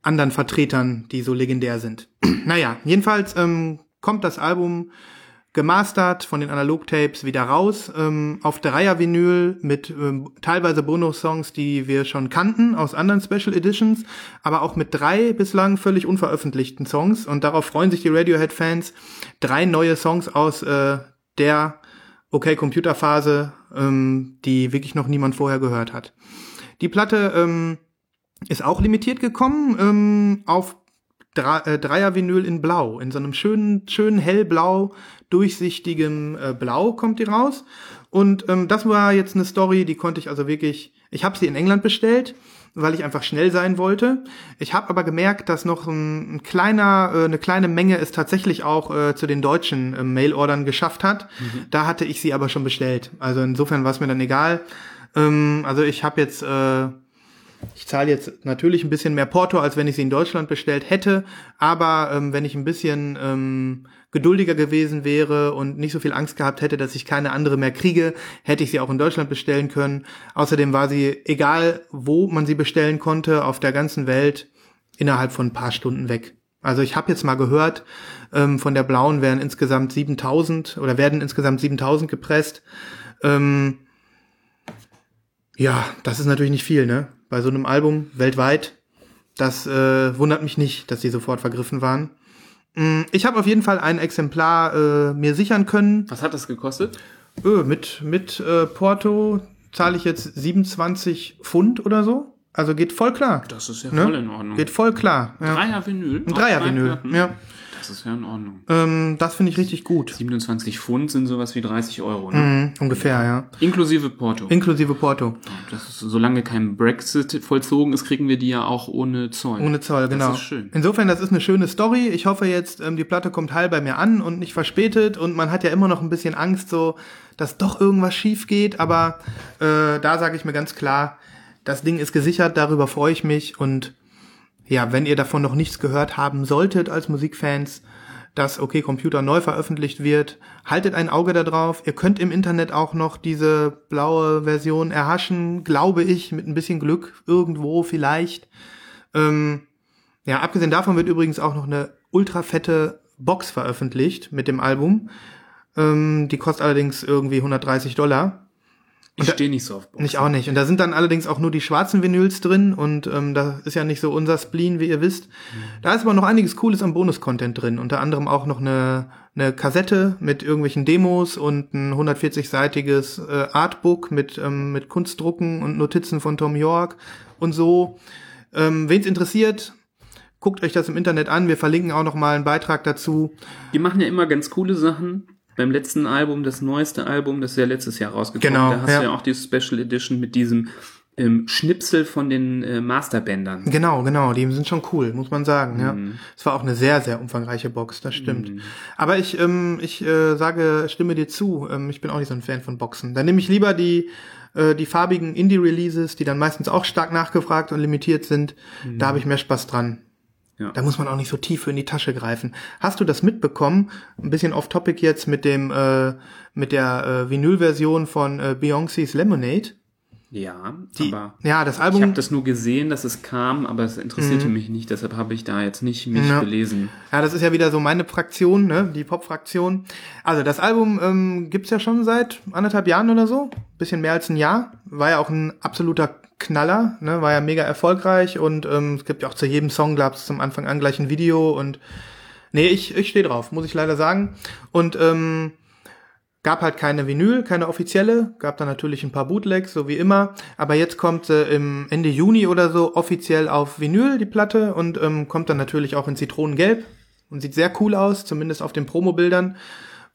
Speaker 1: anderen Vertretern, die so legendär sind. naja, jedenfalls ähm, kommt das Album gemastert von den Analog-Tapes wieder raus ähm, auf Dreier-Vinyl mit ähm, teilweise Bonus-Songs, die wir schon kannten aus anderen Special Editions, aber auch mit drei bislang völlig unveröffentlichten Songs und darauf freuen sich die Radiohead-Fans. Drei neue Songs aus äh, der Okay Computer Phase, ähm, die wirklich noch niemand vorher gehört hat. Die Platte ähm, ist auch limitiert gekommen ähm, auf äh, Dreier-Vinyl in Blau. In so einem schönen, schönen hellblau, durchsichtigem äh, Blau kommt die raus. Und ähm, das war jetzt eine Story, die konnte ich also wirklich. Ich habe sie in England bestellt, weil ich einfach schnell sein wollte. Ich habe aber gemerkt, dass noch ein, ein kleiner, äh, eine kleine Menge es tatsächlich auch äh, zu den deutschen äh, Mailordern geschafft hat. Da hatte ich sie aber schon bestellt. Also insofern war es mir dann egal. Ähm, also ich habe jetzt äh, ich zahle jetzt natürlich ein bisschen mehr Porto, als wenn ich sie in Deutschland bestellt hätte. Aber ähm, wenn ich ein bisschen ähm, geduldiger gewesen wäre und nicht so viel Angst gehabt hätte, dass ich keine andere mehr kriege, hätte ich sie auch in Deutschland bestellen können. Außerdem war sie, egal wo man sie bestellen konnte, auf der ganzen Welt innerhalb von ein paar Stunden weg. Also ich habe jetzt mal gehört, ähm, von der blauen werden insgesamt 7000 oder werden insgesamt 7000 gepresst. Ähm, ja, das ist natürlich nicht viel, ne? Bei so einem Album weltweit. Das äh, wundert mich nicht, dass die sofort vergriffen waren. Mm, Ich habe auf jeden Fall ein Exemplar äh, mir sichern können.
Speaker 2: Was hat das gekostet?
Speaker 1: Öh, mit mit äh, Porto zahle ich jetzt 27 Pfund oder so. Also geht voll klar.
Speaker 2: Das ist ja
Speaker 1: Ne?
Speaker 2: voll in Ordnung.
Speaker 1: Geht voll klar. Ja.
Speaker 2: Dreier-Vinyl.
Speaker 1: Ein Dreier-Vinyl. Ja.
Speaker 2: Das ist ja in Ordnung.
Speaker 1: Ähm, das finde ich richtig gut.
Speaker 2: 27 Pfund sind sowas wie 30 Euro. Ne?
Speaker 1: Mhm, ungefähr, ja.
Speaker 2: Inklusive Porto.
Speaker 1: Inklusive Porto.
Speaker 2: das ist, solange kein Brexit vollzogen ist, kriegen wir die ja auch ohne Zoll.
Speaker 1: Ohne Zoll, genau.
Speaker 2: ist schön.
Speaker 1: Insofern, das ist eine schöne Story. Ich hoffe jetzt, ähm, die Platte kommt heil bei mir an und nicht verspätet. Und man hat ja immer noch ein bisschen Angst, so, dass doch irgendwas schief geht. Aber äh, da sage ich mir ganz klar, das Ding ist gesichert, darüber freue ich mich. Und ja, wenn ihr davon noch nichts gehört haben solltet als Musikfans, dass OK Computer neu veröffentlicht wird, haltet ein Auge da drauf. Ihr könnt im Internet auch noch diese blaue Version erhaschen, glaube ich, mit ein bisschen Glück irgendwo vielleicht. Ähm, ja, abgesehen davon wird übrigens auch noch eine ultra fette Box veröffentlicht mit dem Album. Ähm, die kostet allerdings irgendwie 130 Dollar.
Speaker 2: Ich stehe nicht so auf Boxen.
Speaker 1: Ich auch nicht. Und da sind dann allerdings auch nur die schwarzen Vinyls drin und ähm, das ist ja nicht so unser Spleen, wie ihr wisst. Da ist aber noch einiges Cooles am Bonus-Content drin. Unter anderem auch noch eine, eine Kassette mit irgendwelchen Demos und ein 140-seitiges äh, Artbook mit, ähm, mit Kunstdrucken und Notizen von Tom York und so. Ähm, Wen es interessiert, guckt euch das im Internet an. Wir verlinken auch noch mal einen Beitrag dazu.
Speaker 2: Die machen ja immer ganz coole Sachen. Beim letzten Album, das neueste Album, das ist ja letztes Jahr rausgekommen,
Speaker 1: Genau,
Speaker 2: da hast
Speaker 1: ja.
Speaker 2: du ja auch die Special Edition mit diesem ähm, Schnipsel von den äh, Masterbändern.
Speaker 1: Genau, genau, die sind schon cool, muss man sagen. Ja, es war auch eine sehr, sehr umfangreiche Box, das stimmt. Aber ich, ähm, ich äh, sage, stimme dir zu. Ähm, ich bin auch nicht so ein Fan von Boxen. Dann nehme ich lieber die äh, die farbigen Indie-Releases, die dann meistens auch stark nachgefragt und limitiert sind. Da habe ich mehr Spaß dran.
Speaker 2: Ja.
Speaker 1: Da muss man auch nicht so tief in die Tasche greifen. Hast du das mitbekommen? Ein bisschen off-topic jetzt mit dem äh, mit der äh, Vinyl-Version von äh, Beyoncé's Lemonade.
Speaker 2: Ja,
Speaker 1: Die,
Speaker 2: aber
Speaker 1: ja, das
Speaker 2: ich
Speaker 1: Album.
Speaker 2: habe das nur gesehen, dass es kam, aber es interessierte mich nicht, deshalb habe ich da jetzt nicht mich
Speaker 1: Ja.
Speaker 2: belesen.
Speaker 1: Ja, das ist ja wieder so meine Fraktion, ne? die Pop-Fraktion. Also das Album ähm, gibt's ja schon seit anderthalb Jahren oder so, bisschen mehr als ein Jahr. War ja auch ein absoluter Knaller, ne? war ja mega erfolgreich und ähm, es gibt ja auch zu jedem Song, glaub's, zum Anfang an gleich ein Video und nee, ich, ich stehe drauf, muss ich leider sagen. Und ähm, Gab halt keine Vinyl, keine offizielle, gab dann natürlich ein paar Bootlegs, so wie immer. Aber jetzt kommt äh, im Ende Juni oder so offiziell auf Vinyl die Platte und ähm, kommt dann natürlich auch in Zitronengelb und sieht sehr cool aus, zumindest auf den Promobildern.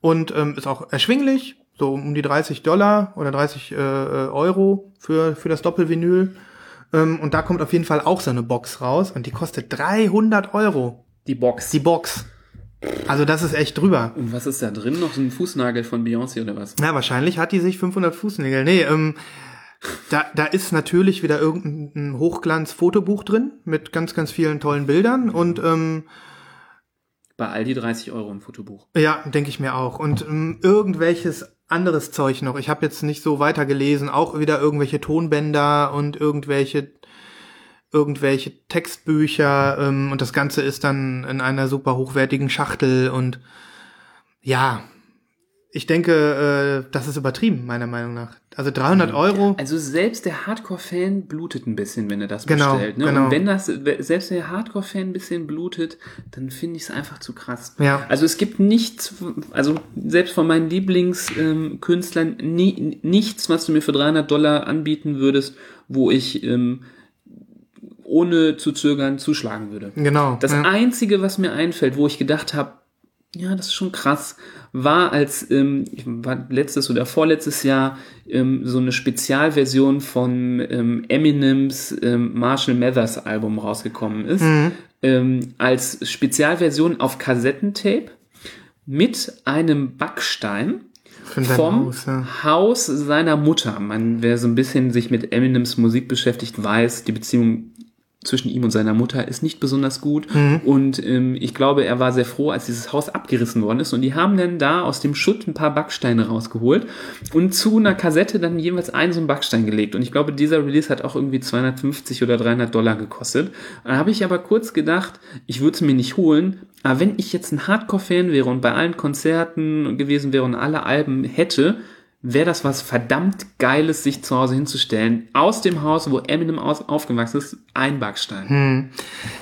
Speaker 1: Und ähm, ist auch erschwinglich, so um die 30 Dollar oder 30 äh, äh, Euro für, für das Doppelvinyl. Ähm, und da kommt auf jeden Fall auch so eine Box raus und die kostet 300 Euro.
Speaker 2: Die Box.
Speaker 1: Die Box. Also das ist echt drüber.
Speaker 2: Und was ist da drin? Noch so ein Fußnagel von Beyoncé oder was?
Speaker 1: Ja, wahrscheinlich hat die sich 500 Fußnägel. Nee, ähm, da, da ist natürlich wieder irgendein Hochglanz-Fotobuch drin mit ganz, ganz vielen tollen Bildern und ähm,
Speaker 2: Bei Aldi 30 Euro ein Fotobuch.
Speaker 1: ja, denke ich mir auch. Und ähm, irgendwelches anderes Zeug noch. Ich habe jetzt nicht so weitergelesen. Auch wieder irgendwelche Tonbänder und irgendwelche irgendwelche Textbücher ähm, und das Ganze ist dann in einer super hochwertigen Schachtel und ja, ich denke, äh, das ist übertrieben, meiner Meinung nach. Also 300 Euro.
Speaker 2: Also selbst der Hardcore-Fan blutet ein bisschen, wenn er das
Speaker 1: Genau,
Speaker 2: bestellt. Ne?
Speaker 1: genau.
Speaker 2: Und wenn das, selbst der Hardcore-Fan ein bisschen blutet, dann finde ich es einfach zu krass.
Speaker 1: Ja.
Speaker 2: Also es gibt nichts, also selbst von meinen Lieblingskünstlern, nie, nichts, was du mir für 300 Dollar anbieten würdest, wo ich ähm, ohne zu zögern zuschlagen würde.
Speaker 1: Genau.
Speaker 2: Das
Speaker 1: ja.
Speaker 2: Einzige, was mir einfällt, wo ich gedacht habe, ja, das ist schon krass, war als ähm, war letztes oder vorletztes Jahr ähm, so eine Spezialversion von ähm, Eminems ähm, Marshall Mathers Album rausgekommen ist, ähm, als Spezialversion auf Kassettentape mit einem Backstein vom
Speaker 1: Haus, ja.
Speaker 2: Haus seiner Mutter. Man, wer so ein bisschen sich mit Eminems Musik beschäftigt, weiß, die Beziehung zwischen ihm und seiner Mutter ist nicht besonders gut. Und ähm, ich glaube, er war sehr froh, als dieses Haus abgerissen worden ist. Und die haben dann da aus dem Schutt ein paar Backsteine rausgeholt und zu einer Kassette dann jeweils einen so einen Backstein gelegt. Und ich glaube, dieser Release hat auch irgendwie 250 oder 300 Dollar gekostet. Da habe ich aber kurz gedacht, ich würde es mir nicht holen. Aber wenn ich jetzt ein Hardcore-Fan wäre und bei allen Konzerten gewesen wäre und alle Alben hätte, wäre das was verdammt Geiles, sich zu Hause hinzustellen. Aus dem Haus, wo Eminem aus, aufgewachsen ist, ein Backstein.
Speaker 1: Hm.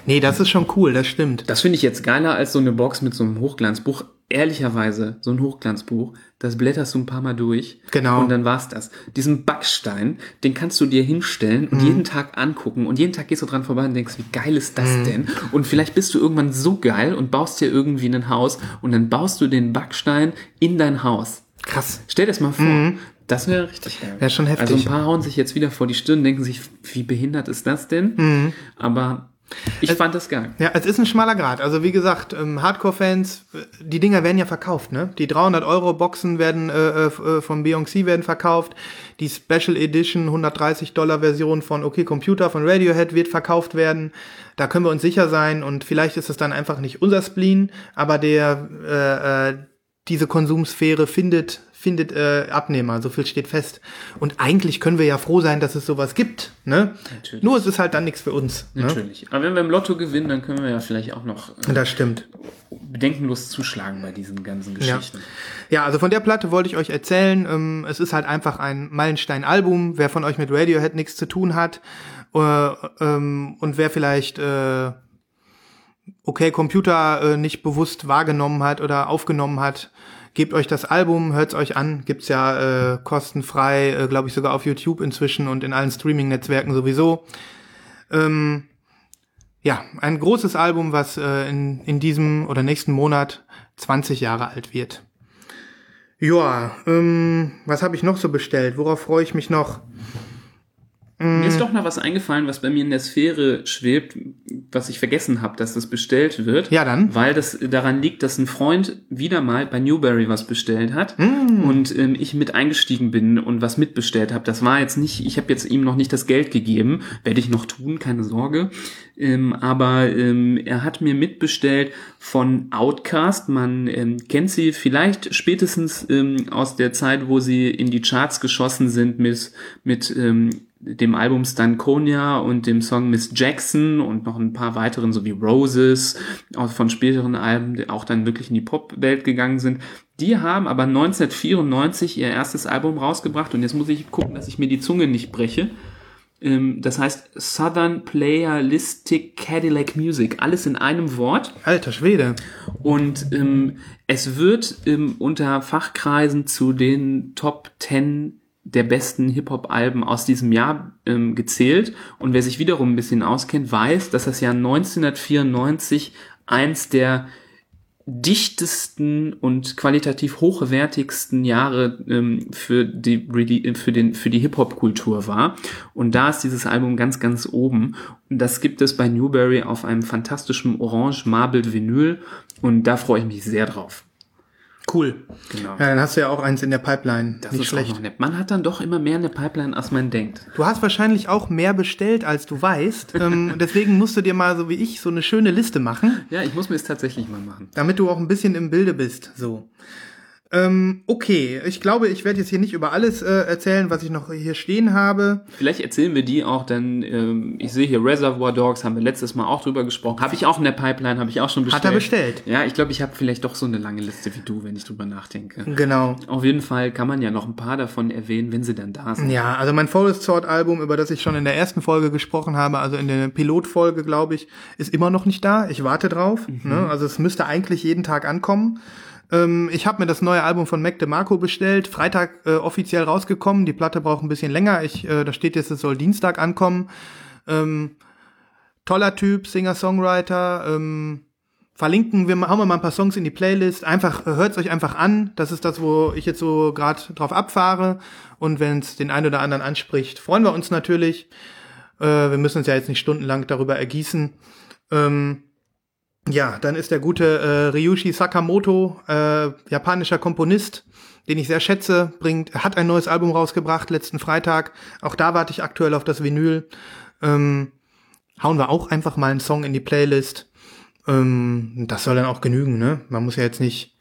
Speaker 1: Nee, das ist schon cool, das stimmt.
Speaker 2: Das finde ich jetzt geiler als so eine Box mit so einem Hochglanzbuch. Ehrlicherweise, so ein Hochglanzbuch, das blätterst du ein paar Mal durch.
Speaker 1: Genau.
Speaker 2: Und dann war's das. Diesen Backstein, den kannst du dir hinstellen und jeden Tag angucken. Und jeden Tag gehst du dran vorbei und denkst, wie geil ist das denn? Und vielleicht bist du irgendwann so geil und baust dir irgendwie ein Haus und dann baust du den Backstein in dein Haus.
Speaker 1: Krass.
Speaker 2: Stell dir das mal vor. Das wäre richtig geil.
Speaker 1: Wär schon heftig.
Speaker 2: Also ein paar hauen sich jetzt wieder vor die Stirn, denken sich, wie behindert ist das denn? Aber ich fand das geil.
Speaker 1: Ja, es ist ein schmaler Grad. Also wie gesagt, ähm, Hardcore-Fans, äh, die Dinger werden ja verkauft, ne? Die 300 Euro Boxen werden äh, äh, von Beyoncé werden verkauft. Die Special Edition 130 Dollar Version von OK Computer von Radiohead wird verkauft werden. Da können wir uns sicher sein. Und vielleicht ist es dann einfach nicht unser Spleen, aber der äh, äh, diese Konsumsphäre findet findet äh, Abnehmer, so viel steht fest. Und eigentlich können wir ja froh sein, dass es sowas gibt. Ne?
Speaker 2: Natürlich.
Speaker 1: Nur es ist halt dann nichts für uns. Ne?
Speaker 2: Natürlich. Aber wenn wir im Lotto gewinnen, dann können wir ja vielleicht auch noch äh,
Speaker 1: Das stimmt.
Speaker 2: bedenkenlos zuschlagen bei diesen ganzen Geschichten.
Speaker 1: Ja, also von der Platte wollte ich euch erzählen. Ähm, es ist halt einfach ein Meilenstein-Album. Wer von euch mit Radiohead nichts zu tun hat äh, ähm, und wer vielleicht äh, okay Computer äh, nicht bewusst wahrgenommen hat oder aufgenommen hat, gebt euch das Album, hört's euch an. Gibt's ja äh, kostenfrei, äh, glaube ich sogar auf YouTube inzwischen und in allen Streaming-Netzwerken sowieso. Ähm, ja, ein großes Album, was äh, in, in diesem oder nächsten Monat 20 Jahre alt wird. Ja, ähm, was habe ich noch so bestellt? Worauf freue ich mich noch?
Speaker 2: Mir ist doch noch was eingefallen, was bei mir in der Sphäre schwebt, was ich vergessen habe, dass das bestellt wird.
Speaker 1: Ja, dann.
Speaker 2: Weil das daran liegt, dass ein Freund wieder mal bei Newberry was bestellt hat und ähm, ich mit eingestiegen bin und was mitbestellt habe. Das war jetzt nicht, ich habe jetzt ihm noch nicht das Geld gegeben, werde ich noch tun, keine Sorge. Ähm, aber ähm, er hat mir mitbestellt von Outcast. Man ähm, kennt sie vielleicht spätestens ähm, aus der Zeit, wo sie in die Charts geschossen sind mit mit ähm, dem Album Stankonia und dem Song Miss Jackson und noch ein paar weiteren, so wie Roses, auch von späteren Alben, die auch dann wirklich in die Popwelt gegangen sind. Die haben aber 1994 ihr erstes Album rausgebracht und jetzt muss ich gucken, dass ich mir die Zunge nicht breche. Ähm, Das heißt Southern Playalistic Cadillac Music. Alles in einem Wort.
Speaker 1: Alter Schwede.
Speaker 2: Und ähm, es wird ähm, unter Fachkreisen zu den Top 10 der besten Hip-Hop-Alben aus diesem Jahr ähm, gezählt. Und wer sich wiederum ein bisschen auskennt, weiß, dass das Jahr 1994 eins der dichtesten und qualitativ hochwertigsten Jahre ähm, für die Reli- für für die Hip Hop Kultur war und da ist dieses Album ganz ganz oben und das gibt es bei Newberry auf einem fantastischen Orange Marbled Vinyl und da freue ich mich sehr drauf.
Speaker 1: Cool.
Speaker 2: Genau.
Speaker 1: Ja, dann hast du ja auch eins in der Pipeline.
Speaker 2: Das
Speaker 1: Nicht
Speaker 2: ist
Speaker 1: schlecht.
Speaker 2: auch noch nett. Man hat dann doch immer mehr in der Pipeline, als man denkt.
Speaker 1: Du hast wahrscheinlich auch mehr bestellt, als du weißt. ähm, deswegen musst du dir mal, so wie ich, so eine schöne Liste machen,
Speaker 2: Ja, ich muss mir es tatsächlich mal machen.
Speaker 1: damit du auch ein bisschen im Bilde bist. So. Ähm, okay, ich glaube, ich werde jetzt hier nicht über alles äh, erzählen, was ich noch hier stehen habe.
Speaker 2: Vielleicht erzählen wir die auch, denn ähm, ich sehe hier Reservoir Dogs, haben wir letztes Mal auch drüber gesprochen. Habe ich auch in der Pipeline, habe ich auch schon bestellt.
Speaker 1: Hat er bestellt?
Speaker 2: Ja, ich glaube, ich habe vielleicht doch so eine lange Liste wie du, wenn ich drüber nachdenke.
Speaker 1: Genau.
Speaker 2: Auf jeden Fall kann man ja noch ein paar davon erwähnen, wenn sie dann da sind.
Speaker 1: Ja, also mein Forest Sword Album, über das ich schon in der ersten Folge gesprochen habe, also in der Pilotfolge, glaube ich, ist immer noch nicht da. Ich warte drauf. Ne? Also es müsste eigentlich jeden Tag ankommen. Ähm, ich habe mir das neue Album von Mac DeMarco bestellt. Freitag äh, offiziell rausgekommen. Die Platte braucht ein bisschen länger. Ich, äh, da steht jetzt, es soll Dienstag ankommen. Ähm, toller Typ, Singer-Songwriter. Ähm, verlinken wir, hauen wir mal ein paar Songs in die Playlist. Einfach, hört's euch einfach an. Das ist das, wo ich jetzt so gerade drauf abfahre. Und wenn es den einen oder anderen anspricht, freuen wir uns natürlich. Äh, wir müssen uns ja jetzt nicht stundenlang darüber ergießen. Ähm, ja, dann ist der gute äh, Ryushi Sakamoto, äh, japanischer Komponist, den ich sehr schätze, bringt, hat ein neues Album rausgebracht letzten Freitag. Auch da warte ich aktuell auf das Vinyl. Ähm, hauen wir auch einfach mal einen Song in die Playlist. Ähm, das soll dann auch genügen, ne? Man muss ja jetzt nicht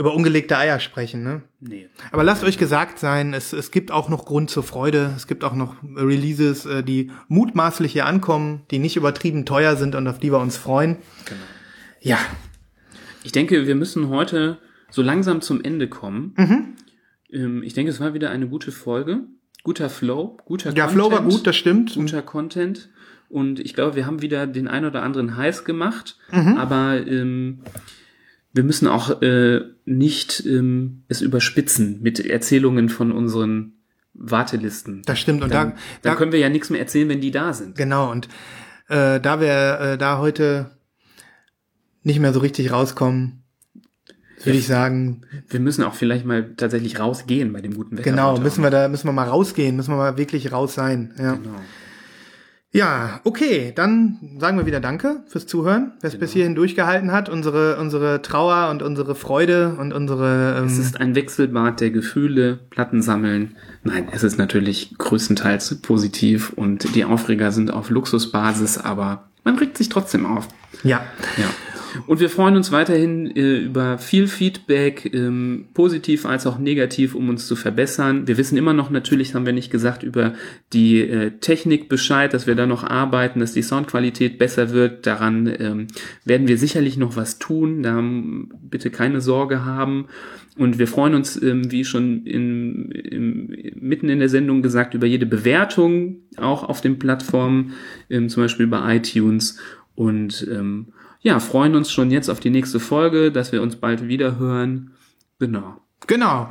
Speaker 1: über ungelegte Eier sprechen, ne?
Speaker 2: Nee.
Speaker 1: Aber lasst euch gesagt sein, es, es gibt auch noch Grund zur Freude. Es gibt auch noch Releases, äh, die mutmaßlich hier ankommen, die nicht übertrieben teuer sind und auf die wir uns freuen.
Speaker 2: Genau.
Speaker 1: Ja,
Speaker 2: Ich denke, wir müssen heute so langsam zum Ende kommen. Ähm, ich denke, es war wieder eine gute Folge. Guter Flow, guter
Speaker 1: Ja, Flow war gut, das stimmt.
Speaker 2: guter Content. Und ich glaube, wir haben wieder den ein oder anderen heiß gemacht.
Speaker 1: Mhm.
Speaker 2: Aber ähm, wir müssen auch äh, nicht ähm, es überspitzen mit Erzählungen von unseren Wartelisten.
Speaker 1: Das stimmt. Und
Speaker 2: Dann,
Speaker 1: da,
Speaker 2: dann
Speaker 1: da
Speaker 2: können wir ja nichts mehr erzählen, wenn die da sind.
Speaker 1: genau, und äh, da wir äh, da heute nicht mehr so richtig rauskommen, würde ich sagen,
Speaker 2: Wir müssen auch vielleicht mal tatsächlich rausgehen bei dem guten Wetter.
Speaker 1: genau, müssen wir da, müssen wir mal rausgehen, müssen wir mal wirklich raus sein. Ja.
Speaker 2: Genau.
Speaker 1: Ja, okay, dann sagen wir wieder Danke fürs Zuhören, wer es
Speaker 2: Genau.
Speaker 1: bis hierhin durchgehalten hat. Unsere, unsere Trauer und unsere Freude und unsere.
Speaker 2: Es
Speaker 1: Ähm,
Speaker 2: ist ein Wechselbad der Gefühle, Platten sammeln. Nein, es ist natürlich größtenteils positiv und die Aufreger sind auf Luxusbasis, aber man regt sich trotzdem auf.
Speaker 1: ja,
Speaker 2: Ja. Und wir freuen uns weiterhin äh, über viel Feedback, ähm, positiv als auch negativ, um uns zu verbessern. Wir wissen immer noch natürlich, haben wir nicht gesagt, über die äh, Technik Bescheid, dass wir da noch arbeiten, dass die Soundqualität besser wird. Daran ähm, werden wir sicherlich noch was tun. Da ähm, bitte keine Sorge haben. Und wir freuen uns, ähm, wie schon in, im, mitten in der Sendung gesagt, über jede Bewertung, auch auf den Plattformen, ähm, zum Beispiel bei iTunes. Und ähm, ja, freuen uns schon jetzt auf die nächste Folge, dass wir uns bald wieder hören. Genau.
Speaker 1: genau.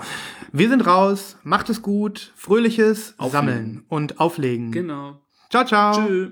Speaker 1: Wir sind raus, macht es gut, fröhliches
Speaker 2: Auflegen.
Speaker 1: Sammeln und Auflegen.
Speaker 2: Genau.
Speaker 1: Ciao, ciao.
Speaker 2: Tschüss.